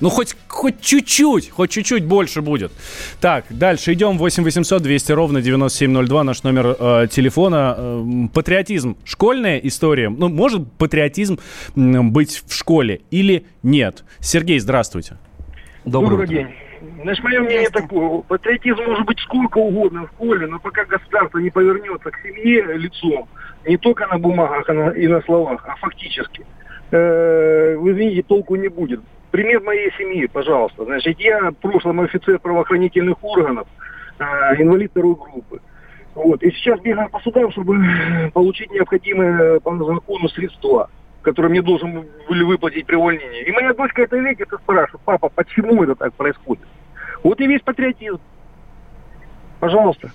Ну, хоть, хоть чуть-чуть, хоть чуть-чуть больше будет. Так, дальше идем. 8 800 200 ровно 9702, наш номер э, телефона. Э, патриотизм. Школьная история. Ну, может патриотизм э, быть в школе или нет? Сергей, здравствуйте. Добрый, Добрый день. Значит, мое мнение такое. Патриотизм может быть сколько угодно в школе, но пока государство не повернется к семье лицом, не только на бумагах и на словах, а фактически, э, вы извините, толку не будет пример моей семьи, пожалуйста. Значит, я в прошлом офицер правоохранительных органов, э, инвалид второй группы. Вот. И сейчас бегаю по судам, чтобы получить необходимые по закону средства, которые мне должен были выплатить при увольнении. И моя дочка это видит и спрашивает, папа, почему это так происходит? Вот и весь патриотизм. Пожалуйста.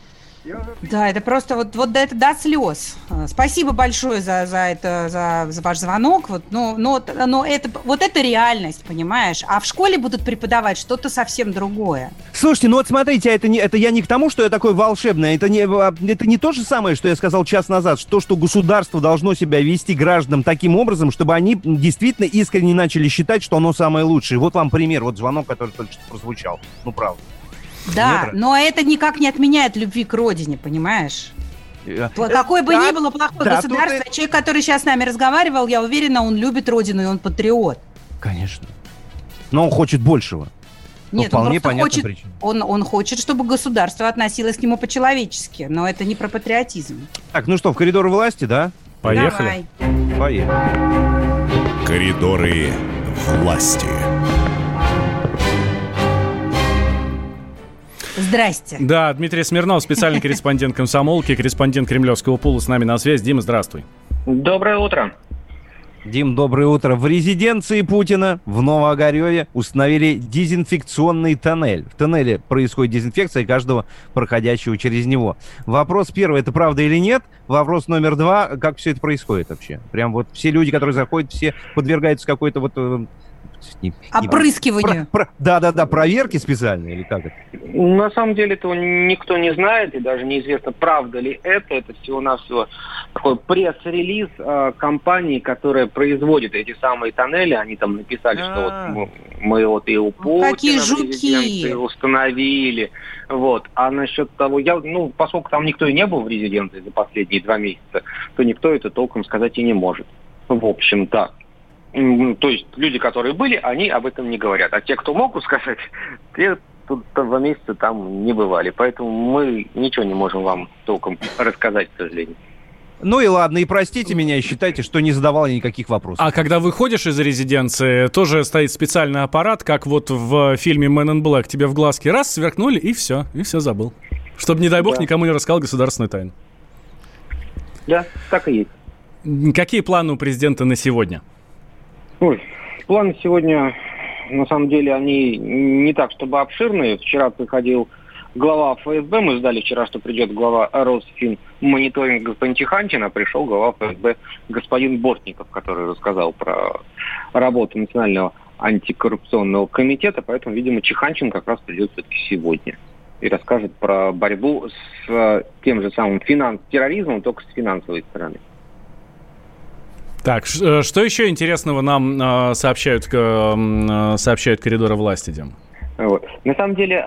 Да, это просто вот, вот до, это до слез. Спасибо большое за, за это, за, за ваш звонок. Вот, но, но, но это, вот это реальность, понимаешь? А в школе будут преподавать что-то совсем другое. Слушайте, ну вот смотрите, это, не, это я не к тому, что я такой волшебный. Это не, а, это не то же самое, что я сказал час назад. То, что государство должно себя вести гражданам таким образом, чтобы они действительно искренне начали считать, что оно самое лучшее. Вот вам пример, вот звонок, который только что прозвучал. Ну, правда. Да, метра. но это никак не отменяет любви к родине, понимаешь? Э, Какое бы да, ни было плохое да, государство, тут... человек, который сейчас с нами разговаривал, я уверена, он любит родину и он патриот. Конечно. Но он хочет большего. Нет, он просто хочет, он, он хочет, чтобы государство относилось к нему по-человечески, но это не про патриотизм. Так, ну что, в коридоры власти, да? Поехали. Давай. Поехали. Коридоры власти. Здрасте. Да, Дмитрий Смирнов, специальный корреспондент комсомолки, корреспондент Кремлевского пула с нами на связи. Дима, здравствуй. Доброе утро. Дим, доброе утро. В резиденции Путина в Новоогареве установили дезинфекционный тоннель. В тоннеле происходит дезинфекция каждого проходящего через него. Вопрос первый, это правда или нет? Вопрос номер два, как все это происходит вообще? Прям вот все люди, которые заходят, все подвергаются какой-то вот э, не, Опрыскиванию. Да-да-да, проверки специальные или как это? На самом деле этого никто не знает, и даже неизвестно, правда ли это. Это всего-навсего такой пресс-релиз э, компании, которая производит эти самые тоннели. Они там написали, что вот а. мы, мы вот и у Путина Какие жуки! установили. Вот. А насчет того, я, ну, поскольку там никто и не был в резиденции за последние два месяца, то никто это толком сказать и не может. В общем-то. То есть люди, которые были, они об этом не говорят. А те, кто могут сказать, те тут два месяца там не бывали. Поэтому мы ничего не можем вам толком рассказать, к сожалению. Ну и ладно, и простите меня, и считайте, что не задавал никаких вопросов. А когда выходишь из резиденции, тоже стоит специальный аппарат, как вот в фильме Man in Black. Тебе в глазки раз сверкнули, и все, и все забыл. Чтобы, не дай бог, да. никому не рассказал государственную тайну. Да, так и есть. Какие планы у президента на сегодня? Ой, планы сегодня, на самом деле, они не так, чтобы обширные. Вчера приходил глава ФСБ, мы ждали вчера, что придет глава Росфин мониторинг господин Тиханчин, а пришел глава ФСБ господин Бортников, который рассказал про работу Национального антикоррупционного комитета, поэтому, видимо, Чиханчин как раз придет все-таки сегодня и расскажет про борьбу с тем же самым финанс терроризмом, только с финансовой стороны. Так, э, что еще интересного нам э, сообщают, э, сообщают коридоры власти, Дим? Вот. На самом деле,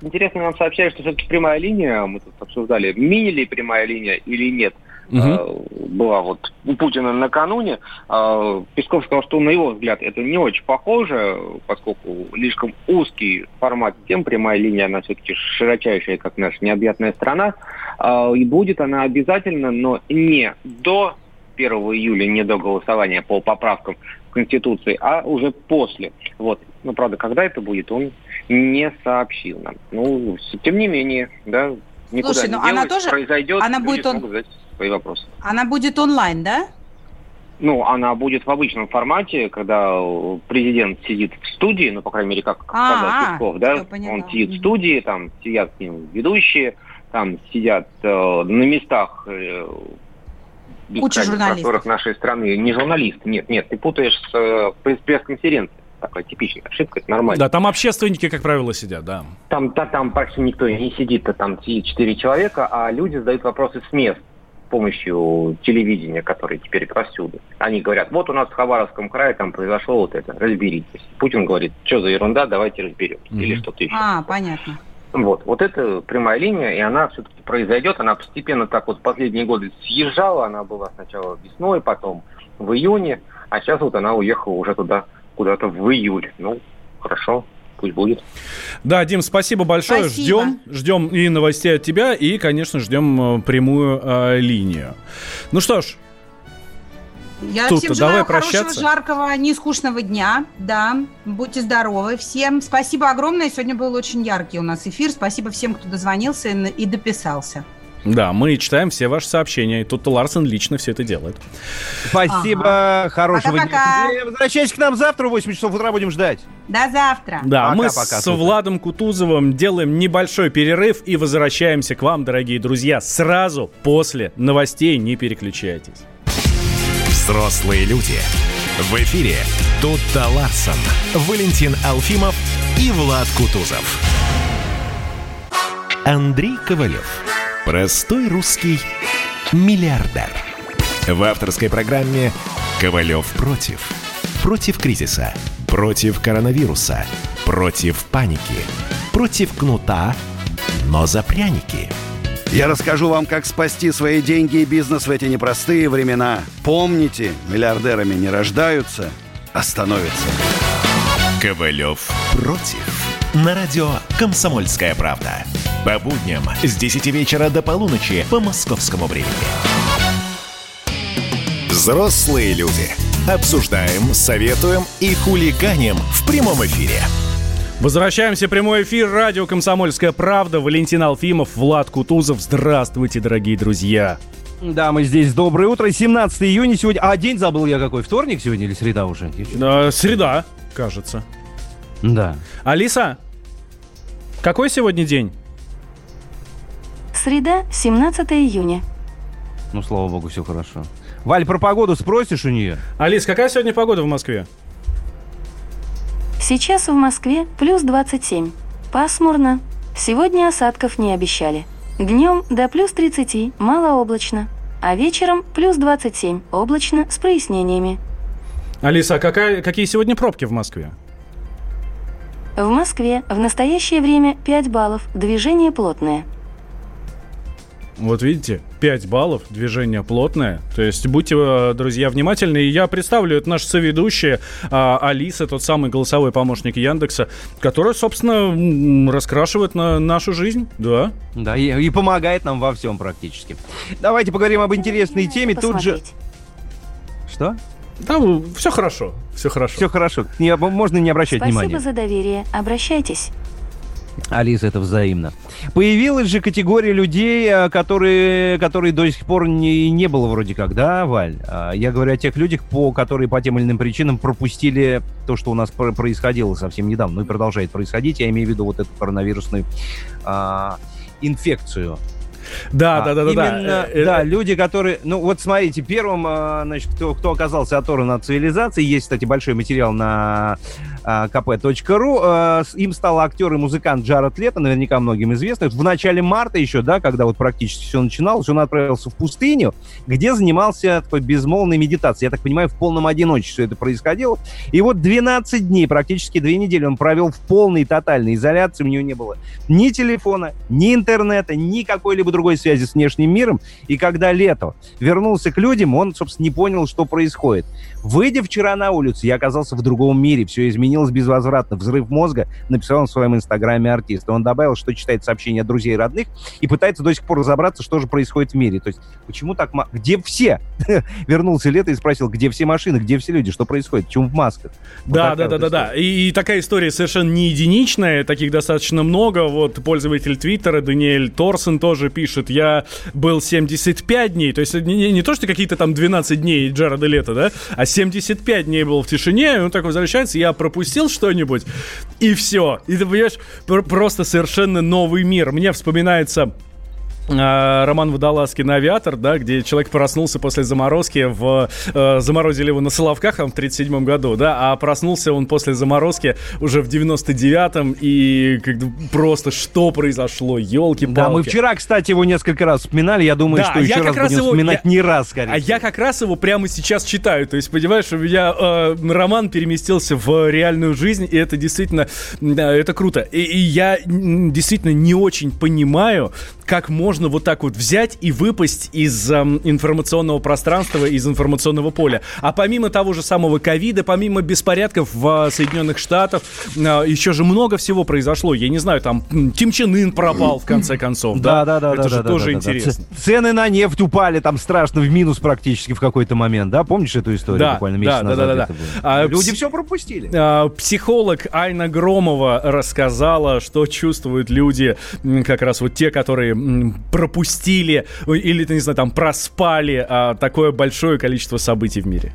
интересно нам сообщают, что все-таки прямая линия, мы тут обсуждали, мини ли прямая линия или нет, угу. была вот у Путина накануне. Песков сказал, что на его взгляд это не очень похоже, поскольку слишком узкий формат тем, прямая линия, она все-таки широчайшая, как наша необъятная страна. И будет она обязательно, но не до 1 июля, не до голосования по поправкам в Конституции, а уже после. Вот. Но, правда, когда это будет, он не сообщил нам. Ну, тем не менее, да, никуда Слушай, не ну она тоже, произойдет, она будет он... задать свои вопросы. Она будет онлайн, да? Ну, она будет в обычном формате, когда президент сидит в студии, ну, по крайней мере, как сказал А-а, Песков, да, он сидит в студии, там сидят с ним ведущие, там сидят э, на местах э, Куча журналистов. которых нашей страны не журналисты, нет, нет, ты путаешь с э, пресс-конференцией. Такая типичная ошибка, это нормально. Да, там общественники, как правило, сидят, да. Там, да, там почти никто не сидит, а там сидит четыре человека, а люди задают вопросы с мест с помощью телевидения, которое теперь повсюду. Они говорят, вот у нас в Хабаровском крае там произошло вот это, разберитесь. Путин говорит, что за ерунда, давайте разберемся. Mm-hmm. Или что-то еще. А, понятно. Вот, вот это прямая линия, и она все-таки произойдет. Она постепенно так вот последние годы съезжала. Она была сначала весной, потом в июне, а сейчас вот она уехала уже туда, куда-то в июль. Ну, хорошо, пусть будет. Да, Дим, спасибо большое. Спасибо. Ждем, ждем и новостей от тебя, и, конечно, ждем э, прямую э, линию. Ну что ж, Я Тут-то всем желаю давай хорошего, прощаться. жаркого, нескучного дня. Да, будьте здоровы всем. Спасибо огромное. Сегодня был очень яркий у нас эфир. Спасибо всем, кто дозвонился и дописался. да, мы читаем все ваши сообщения, и тут Ларсен лично все это делает. Спасибо, хорошего Пока-пока. дня. Возвращайтесь к нам завтра в 8 часов утра, будем ждать. До завтра. Да, мы Пока-пока, с супер. Владом Кутузовым делаем небольшой перерыв и возвращаемся к вам, дорогие друзья, сразу после новостей. Не переключайтесь. Взрослые люди. В эфире Тутта Ларсон, Валентин Алфимов и Влад Кутузов. Андрей Ковалев. Простой русский миллиардер. В авторской программе «Ковалев против». Против кризиса. Против коронавируса. Против паники. Против кнута, но за пряники. Я расскажу вам, как спасти свои деньги и бизнес в эти непростые времена. Помните, миллиардерами не рождаются, а становятся. Ковалев против. На радио «Комсомольская правда». По будням с 10 вечера до полуночи по московскому времени. Взрослые люди. Обсуждаем, советуем и хулиганим в прямом эфире. Возвращаемся в прямой эфир. Радио «Комсомольская правда». Валентин Алфимов, Влад Кутузов. Здравствуйте, дорогие друзья. Да, мы здесь. Доброе утро. 17 июня сегодня. А день забыл я какой? Вторник сегодня или среда уже? Э, среда, кажется. Да. Алиса, какой сегодня день? Среда, 17 июня. Ну, слава богу, все хорошо. Валь, про погоду спросишь у нее? Алис, какая сегодня погода в Москве? Сейчас в Москве плюс 27. Пасмурно. Сегодня осадков не обещали. Днем до плюс 30, малооблачно. А вечером плюс 27, облачно с прояснениями. Алиса, а какая, какие сегодня пробки в Москве? В Москве в настоящее время 5 баллов, движение плотное. Вот видите, 5 баллов, движение плотное. То есть будьте, э, друзья, внимательны. И я представлю, это наша соведущая а, Алиса, тот самый голосовой помощник Яндекса, которая, собственно, раскрашивает на нашу жизнь. Да. Да, и, и помогает нам во всем практически. Давайте поговорим об интересной теме. Тут же... Посмотреть. Что? Да, все хорошо, все хорошо. Все хорошо. Не, можно не обращать Спасибо внимания. за доверие. Обращайтесь. Алиса, это взаимно. Появилась же категория людей, а, которые, которые до сих пор не, не было вроде как, да, Валь? А, Я говорю о тех людях, по, которые по тем или иным причинам пропустили то, что у нас про- происходило совсем недавно, ну и продолжает происходить. Я имею в виду вот эту коронавирусную а, инфекцию. Да, А, да, да, да, да. Именно, Э, э, да, люди, которые... Ну, вот смотрите, первым, а, значит, кто, кто оказался оторван от цивилизации, есть, кстати, большой материал на kp.ru. Им стал актер и музыкант Джаред Лето, наверняка многим известный. В начале марта еще, да, когда вот практически все начиналось, он отправился в пустыню, где занимался такой безмолвной медитацией. Я так понимаю, в полном одиночестве это происходило. И вот 12 дней, практически две недели он провел в полной тотальной изоляции. У него не было ни телефона, ни интернета, ни какой-либо другой связи с внешним миром. И когда Лето вернулся к людям, он, собственно, не понял, что происходит. Выйдя вчера на улицу, я оказался в другом мире. Все изменилось безвозвратно. Взрыв мозга написал он в своем инстаграме артиста. Он добавил, что читает сообщения друзей и родных и пытается до сих пор разобраться, что же происходит в мире. То есть, почему так... Где все? Вернулся лето и спросил, где все машины, где все люди, что происходит, почему в масках? Да, да, да, да, да. И, и такая история совершенно не единичная, таких достаточно много. Вот пользователь Твиттера Даниэль Торсон тоже пишет, я был 75 дней, то есть не, не то, что какие-то там 12 дней Джареда Лета, да, а 75 дней был в тишине, и он так возвращается, я пропустил что-нибудь, и все. И ты понимаешь, просто совершенно новый мир. Мне вспоминается роман Водолазкин «Авиатор», да, где человек проснулся после заморозки, в, э, заморозили его на Соловках там, в 37 году, да, а проснулся он после заморозки уже в 99-м, и как просто что произошло, елки палки Да, мы вчера, кстати, его несколько раз вспоминали, я думаю, да, что еще раз будем его, вспоминать я, не раз, скорее. А я как раз его прямо сейчас читаю, то есть, понимаешь, у меня э, роман переместился в реальную жизнь, и это действительно, да, это круто. И, и я действительно не очень понимаю, как можно вот так вот взять и выпасть из эм, информационного пространства, из информационного поля. А помимо того же самого ковида, помимо беспорядков в Соединенных Штатах, э, еще же много всего произошло. Я не знаю, там Ким Чен Ын пропал в конце концов. Да, да, да. Это да, же да, тоже да, интересно. Да. Цены на нефть упали там страшно в минус практически в какой-то момент, да? Помнишь эту историю да, буквально месяц да, назад? Да, да, да. А, Люди пс... все пропустили. А, психолог Айна Громова рассказала, что чувствуют люди, как раз вот те, которые пропустили или, не знаю, там проспали а, такое большое количество событий в мире?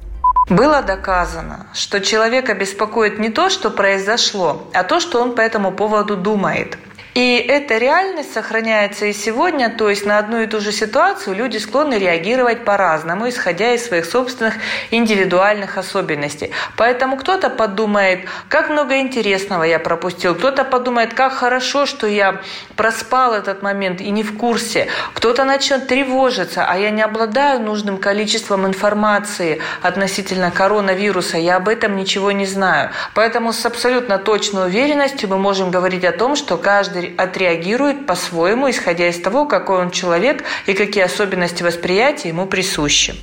Было доказано, что человека беспокоит не то, что произошло, а то, что он по этому поводу думает – и эта реальность сохраняется и сегодня, то есть на одну и ту же ситуацию люди склонны реагировать по-разному, исходя из своих собственных индивидуальных особенностей. Поэтому кто-то подумает, как много интересного я пропустил, кто-то подумает, как хорошо, что я проспал этот момент и не в курсе, кто-то начнет тревожиться, а я не обладаю нужным количеством информации относительно коронавируса, я об этом ничего не знаю. Поэтому с абсолютно точной уверенностью мы можем говорить о том, что каждый отреагирует по-своему, исходя из того, какой он человек и какие особенности восприятия ему присущи.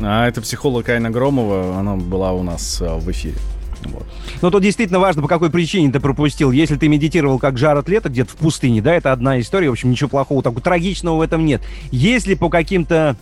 А это психолог Айна Громова, она была у нас э, в эфире. Вот. Но тут действительно важно, по какой причине ты пропустил. Если ты медитировал как Джаред Лето где-то в пустыне, да, это одна история. В общем, ничего плохого, такого трагичного в этом нет. Если по каким-то...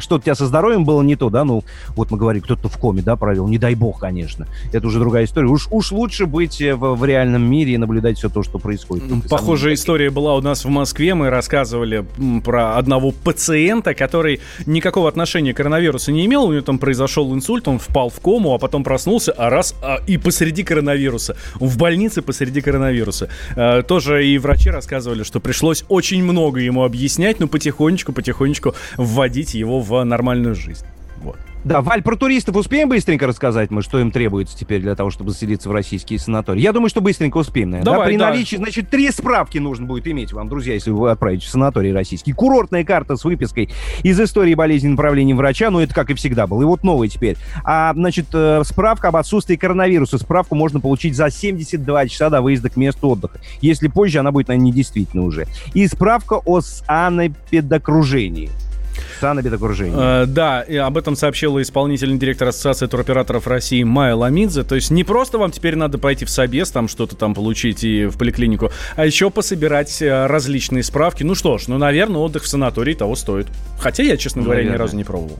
Что-то у тебя со здоровьем было не то, да, ну, вот мы говорим, кто-то в коме, да, провел, не дай бог, конечно. Это уже другая история. Уж, уж лучше быть э, в, в реальном мире и наблюдать все то, что происходит. Похожая история была у нас в Москве. Мы рассказывали про одного пациента, который никакого отношения к коронавирусу не имел. У него там произошел инсульт, он впал в кому, а потом проснулся, а раз, а, и посреди коронавируса. В больнице посреди коронавируса. Э, тоже и врачи рассказывали, что пришлось очень много ему объяснять, но потихонечку-потихонечку вводить его в нормальную жизнь. Вот. Да, Валь, про туристов успеем быстренько рассказать мы, что им требуется теперь для того, чтобы заселиться в российские санатории? Я думаю, что быстренько успеем, наверное. Давай, да? При да. наличии, значит, три справки нужно будет иметь вам, друзья, если вы отправитесь в санаторий российский. Курортная карта с выпиской из истории болезни направления врача, ну, это как и всегда было. И вот новый теперь. А, значит, э, справка об отсутствии коронавируса. Справку можно получить за 72 часа до выезда к месту отдыха. Если позже, она будет, наверное, недействительна уже. И справка о санэпидокружении санэпидокружения. Э, да, и об этом сообщила исполнительный директор Ассоциации туроператоров России Майя Ламидзе. То есть не просто вам теперь надо пойти в собес, там что-то там получить и в поликлинику, а еще пособирать э, различные справки. Ну что ж, ну, наверное, отдых в санатории того стоит. Хотя я, честно говоря, наверное. ни разу не пробовал.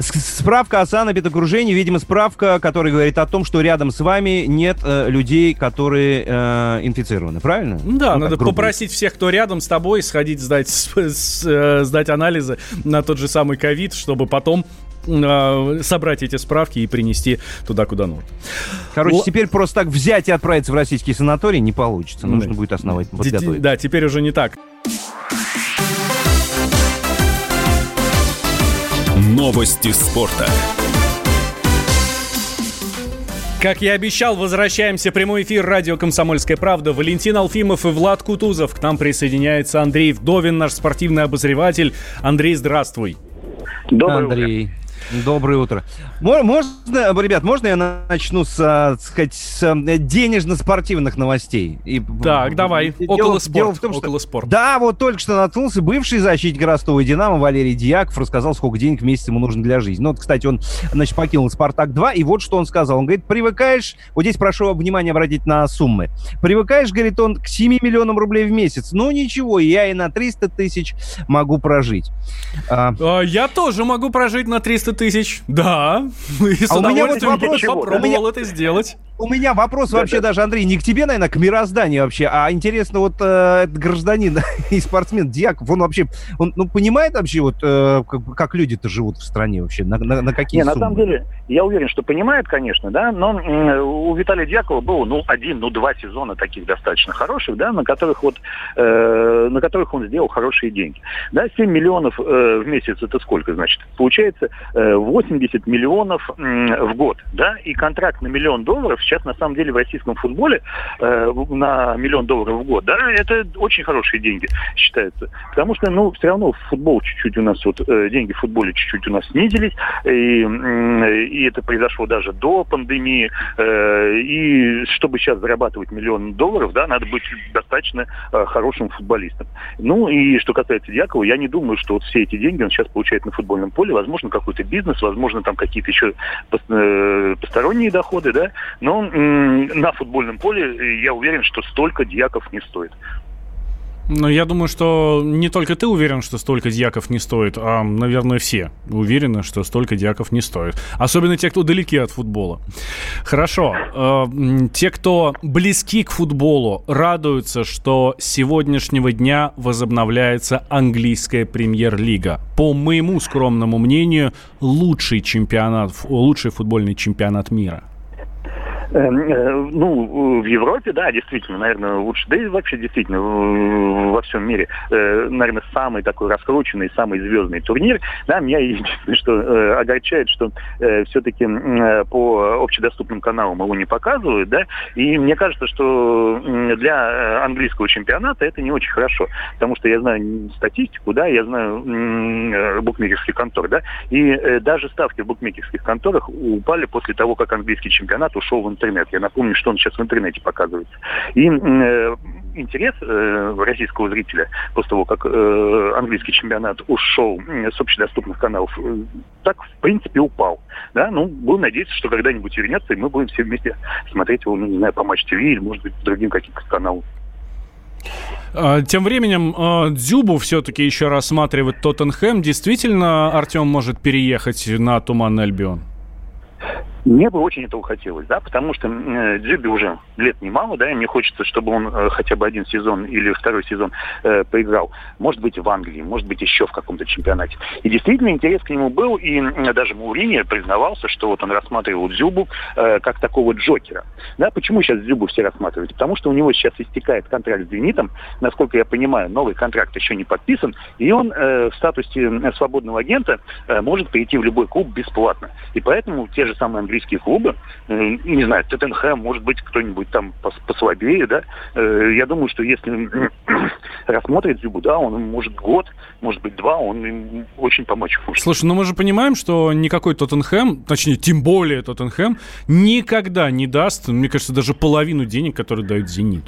Справка о санэпидокружении, видимо, справка, которая говорит о том, что рядом с вами нет э, людей, которые э, инфицированы, правильно? Да, ну, надо попросить всех, кто рядом с тобой, сходить сдать, с, с, э, сдать анализы на тот же самый ковид, чтобы потом э, собрать эти справки и принести туда, куда нужно. Короче, Л... теперь просто так взять и отправиться в российский санаторий не получится. Нужно будет основательно подготовить. Да, теперь уже не так. Новости спорта. Как я обещал, возвращаемся. Прямой эфир радио «Комсомольская правда». Валентин Алфимов и Влад Кутузов. К нам присоединяется Андрей Вдовин, наш спортивный обозреватель. Андрей, здравствуй. Добрый Андрей. Утро. Доброе утро. Можно, ребят, можно я начну с, так сказать, с э, денежно-спортивных новостей? И, так, давай. Дело, около спорт. Дело в том, что, около спорт. Да, вот только что наткнулся бывший защитник Ростова и Динамо Валерий Дьяков рассказал, сколько денег в месяц ему нужно для жизни. Ну, вот, кстати, он, значит, покинул «Спартак-2», и вот что он сказал. Он говорит, привыкаешь, вот здесь прошу внимание обратить на суммы. Привыкаешь, говорит он, к 7 миллионам рублей в месяц. Ну, ничего, я и на 300 тысяч могу прожить. А, а, я тоже могу прожить на 300 тысяч, да. А у меня вот вопрос, попробовал у меня... это сделать. У меня вопрос да, вообще да. даже, Андрей, не к тебе, наверное, к мирозданию вообще, а интересно, вот э, этот гражданин и спортсмен Дьяков, он вообще, он ну, понимает вообще, вот э, как, как люди-то живут в стране вообще, на, на, на какие Не, суммы? на самом деле, я уверен, что понимает, конечно, да, но э, у Виталия Дьякова было, ну, один, ну, два сезона таких достаточно хороших, да, на которых вот, э, на которых он сделал хорошие деньги. Да, 7 миллионов э, в месяц, это сколько, значит? Получается э, 80 миллионов э, в год, да, и контракт на миллион долларов сейчас на самом деле в российском футболе э, на миллион долларов в год, да, это очень хорошие деньги считаются. Потому что, ну, все равно футбол чуть-чуть у нас, вот э, деньги в футболе чуть-чуть у нас снизились, и, и это произошло даже до пандемии. Э, и чтобы сейчас зарабатывать миллион долларов, да, надо быть достаточно э, хорошим футболистом. Ну, и что касается Дьякова, я не думаю, что вот все эти деньги он сейчас получает на футбольном поле. Возможно, какой-то бизнес, возможно, там какие-то еще э, посторонние доходы, да, но на футбольном поле я уверен, что столько дьяков не стоит. Но я думаю, что не только ты уверен, что столько дьяков не стоит, а, наверное, все уверены, что столько дьяков не стоит. Особенно те, кто далеки от футбола. Хорошо. Э, те, кто близки к футболу, радуются, что с сегодняшнего дня возобновляется английская премьер-лига. По моему скромному мнению, лучший чемпионат, лучший футбольный чемпионат мира. Эм, э, ну, в Европе, да, действительно, наверное, лучше. Да и вообще, действительно, во всем мире, э, наверное, самый такой раскрученный, самый звездный турнир. Да, меня единственное, что э, огорчает, что все-таки по общедоступным каналам его не показывают, да, и мне кажется, что для английского чемпионата это не очень хорошо, потому что я знаю статистику, да, я знаю букмекерских контор, да, и даже ставки в букмекерских конторах упали после того, как английский чемпионат ушел в интернет. Я напомню, что он сейчас в интернете показывается. И э, интерес э, российского зрителя после того, как э, английский чемпионат ушел с общедоступных каналов, э, так, в принципе, упал. Да? Ну, будем надеяться, что когда-нибудь вернется, и мы будем все вместе смотреть его, ну, не знаю, по Матч ТВ или, может быть, другим каким-то каналам. А, тем временем а, Дзюбу все-таки еще рассматривает Тоттенхэм. Действительно, Артем может переехать на Туман Альбион? Мне бы очень этого хотелось, да, потому что э, Джиби уже лет немало, да, и мне хочется, чтобы он э, хотя бы один сезон или второй сезон э, поиграл. Может быть, в Англии, может быть, еще в каком-то чемпионате. И действительно интерес к нему был, и э, даже Маурини признавался, что вот он рассматривал Дзюбу э, как такого Джокера. Да, почему сейчас Дзюбу все рассматривают? Потому что у него сейчас истекает контракт с Зенитом, насколько я понимаю, новый контракт еще не подписан, и он э, в статусе э, свободного агента э, может перейти в любой клуб бесплатно. И поэтому те же самые английские английские клубы, не знаю, Тоттенхэм, может быть, кто-нибудь там послабее, да, э, я думаю, что если рассмотрит Зюбу, да, он может год, может быть, два, он им очень помочь может. Слушай, ну мы же понимаем, что никакой Тоттенхэм, точнее, тем более Тоттенхэм, никогда не даст, мне кажется, даже половину денег, которые дают «Зенит».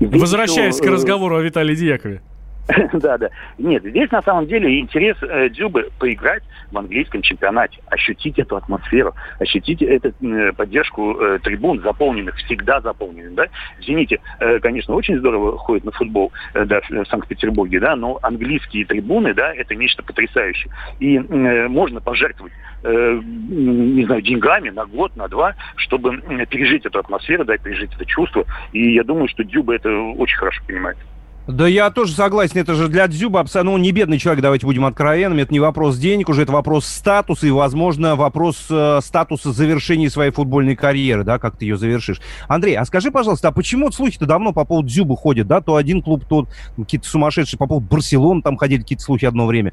Возвращаясь к э, разговору о Виталии Дьякове. да, да. Нет, здесь на самом деле интерес э, Дзюбы поиграть в английском чемпионате, ощутить эту атмосферу, ощутить эту э, поддержку э, трибун, заполненных, всегда заполненных, да. Извините, э, конечно, очень здорово ходит на футбол, э, да, в Санкт-Петербурге, да, но английские трибуны, да, это нечто потрясающее. И э, можно пожертвовать, э, не знаю, деньгами на год, на два, чтобы пережить эту атмосферу, да, пережить это чувство. И я думаю, что Дзюба это очень хорошо понимает. Да я тоже согласен, это же для Дзюба абсолютно, ну, не бедный человек, давайте будем откровенными, это не вопрос денег уже, это вопрос статуса и, возможно, вопрос э, статуса завершения своей футбольной карьеры, да, как ты ее завершишь. Андрей, а скажи, пожалуйста, а почему слухи-то давно по поводу Дзюба ходят, да, то один клуб, то какие-то сумасшедшие, по поводу Барселоны там ходили какие-то слухи одно время.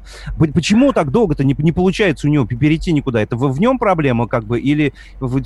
Почему так долго-то не, не получается у него перейти никуда? Это в, в нем проблема, как бы, или, в,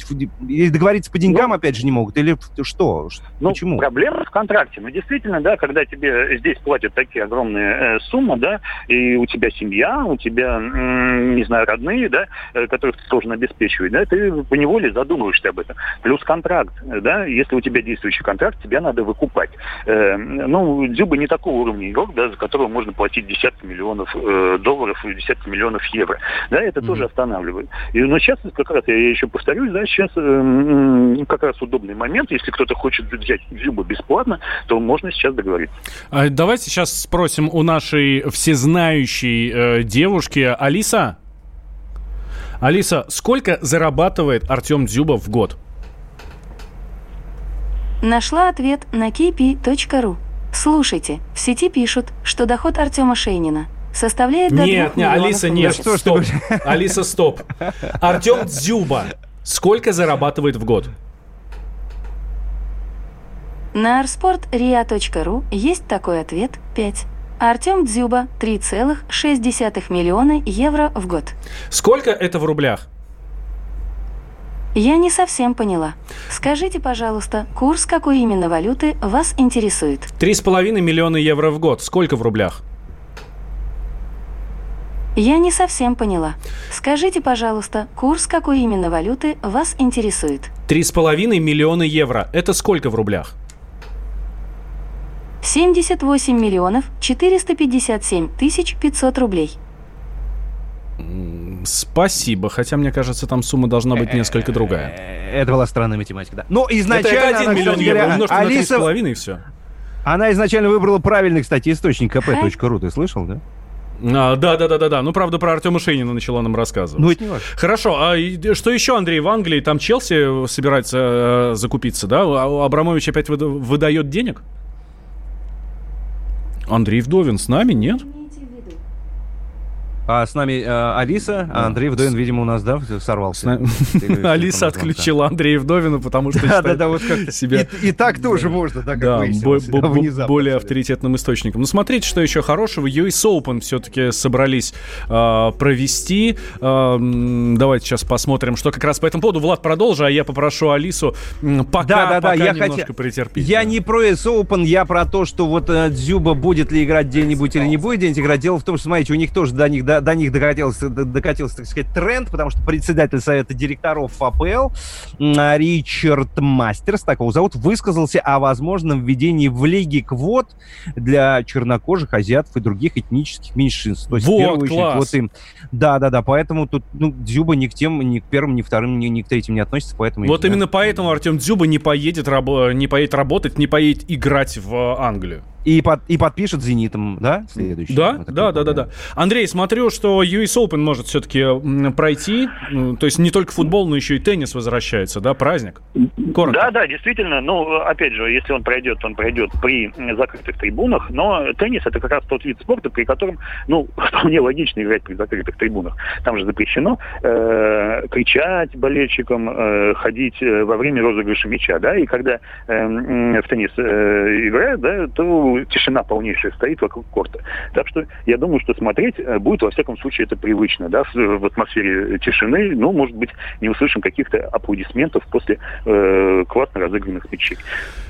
или договориться по деньгам, ну, опять же, не могут, или что? Ну, Почему? проблема в контракте. Ну, действительно, да, когда тебе здесь платят такие огромные э, суммы, да, и у тебя семья, у тебя, не знаю, родные, да, э, которых ты должен обеспечивать, да, ты по неволе задумываешься об этом. Плюс контракт, да, если у тебя действующий контракт, тебя надо выкупать. Э, ну, Дзюба не такого уровня игрок, да, за которого можно платить десятки миллионов э, долларов или десятки миллионов евро. Да, это mm-hmm. тоже останавливает. И, но сейчас, как раз, я еще повторюсь, да, сейчас э, как раз удобный момент, если кто-то хочет взять Дзюба бесплатно, то можно сейчас договориться. А давайте сейчас спросим у нашей всезнающей э, девушки Алиса. Алиса, сколько зарабатывает Артем Дзюба в год? Нашла ответ на kp.ru. Слушайте, в сети пишут, что доход Артема Шейнина составляет до Нет, нет, Алиса, нет, что, стоп. Алиса, стоп. Артем Дзюба сколько зарабатывает в год? На arsport.ria.ru есть такой ответ 5. Артем Дзюба 3,6 миллиона евро в год. Сколько это в рублях? Я не совсем поняла. Скажите, пожалуйста, курс какой именно валюты вас интересует? Три с половиной миллиона евро в год. Сколько в рублях? Я не совсем поняла. Скажите, пожалуйста, курс какой именно валюты вас интересует? Три с половиной миллиона евро. Это сколько в рублях? 78 миллионов 457 тысяч 500 рублей. Спасибо, хотя мне кажется, там сумма должна быть несколько другая. Это была странная математика, да. Но изначально... Это, это 1 миллион евро умножить Алиса... на 3,5 и все. Она изначально выбрала правильный, кстати, источник kp.ru. Ты слышал, да? А, да, да, да, да, да. Ну, правда, про Артема Шейнина начала нам рассказывать. Ну, это не важно. Хорошо. А что еще, Андрей, в Англии? Там Челси собирается э, закупиться, да? А Абрамович опять выдает денег? Андрей Вдовин с нами, нет? А с нами э, Алиса, а Андрей Вдовин, видимо, у нас, да, сорвался. Алиса отключила Андрея Вдовина, потому что да, да, да, вот как себя... И, так тоже можно, да, как более авторитетным источником. Ну, смотрите, что еще хорошего. US Open все-таки собрались а, провести. А, давайте сейчас посмотрим, что как раз по этому поводу. Влад, продолжи, а я попрошу Алису пока, немножко претерпеть. Я не про US Open, я про то, что вот э, Дзюба будет ли играть где-нибудь или не будет где-нибудь играть. Дело в том, что, смотрите, у них тоже до них до, до них докатился, докатился, так сказать, тренд, потому что председатель Совета директоров АПЛ Ричард Мастерс, так его зовут, высказался о возможном введении в лиге квот для чернокожих, азиатов и других этнических меньшинств. То есть, вот, в первую класс. очередь, вот им. Да, да, да, поэтому тут, ну, Дзюба ни к тем, ни к первым, ни к вторым, ни, ни к третьим не относится, поэтому... Вот именно поэтому Артем Дзюба не поедет, рабо- не поедет работать, не поедет играть в Англию. И, под, и подпишет «Зенитом», да, следующий? Да, да, да, да, да. Андрей, смотрю, что US Open может все-таки пройти. То есть не только футбол, но еще и теннис возвращается, да, праздник? Коротко. Да, да, действительно. Ну, опять же, если он пройдет, он пройдет при закрытых трибунах. Но теннис это как раз тот вид спорта, при котором, ну, вполне логично играть при закрытых трибунах. Там же запрещено э, кричать болельщикам, э, ходить э, во время розыгрыша мяча, да. И когда э, в теннис э, играют, да, то тишина полнейшая стоит вокруг корта. Так что я думаю, что смотреть э, будет, во всяком случае, это привычно, да, в атмосфере тишины, ну, может быть, не услышим каких-то аплодисментов после э, классно разыгранных мячей.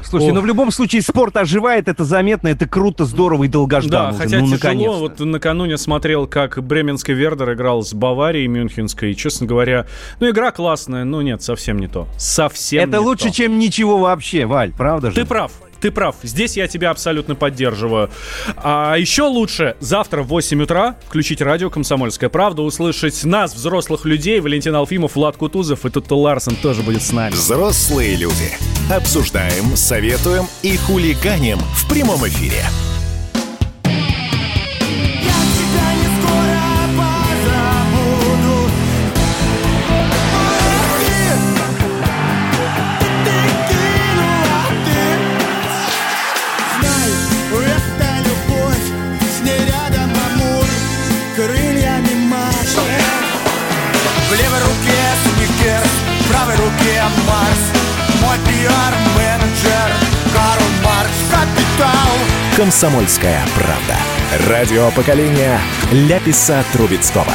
Слушайте, Ох. ну в любом случае спорт оживает, это заметно, это круто, здорово и долгожданно. Да, хотя ну, тяжело, вот накануне смотрел, как Бременский Вердер играл с Баварией Мюнхенской, и, честно говоря, ну, игра классная, но нет, совсем не то. Совсем Это лучше, то. чем ничего вообще, Валь, правда же? Ты прав. Ты прав, здесь я тебя абсолютно поддерживаю. А еще лучше завтра в 8 утра включить радио «Комсомольская правда», услышать нас, взрослых людей, Валентин Алфимов, Влад Кутузов и Тутту Ларсен тоже будет с нами. Взрослые люди. Обсуждаем, советуем и хулиганим в прямом эфире. Пиар-менеджер Карл Маркс Капитал «Комсомольская правда». Радио поколения Ляписа Трубецкого.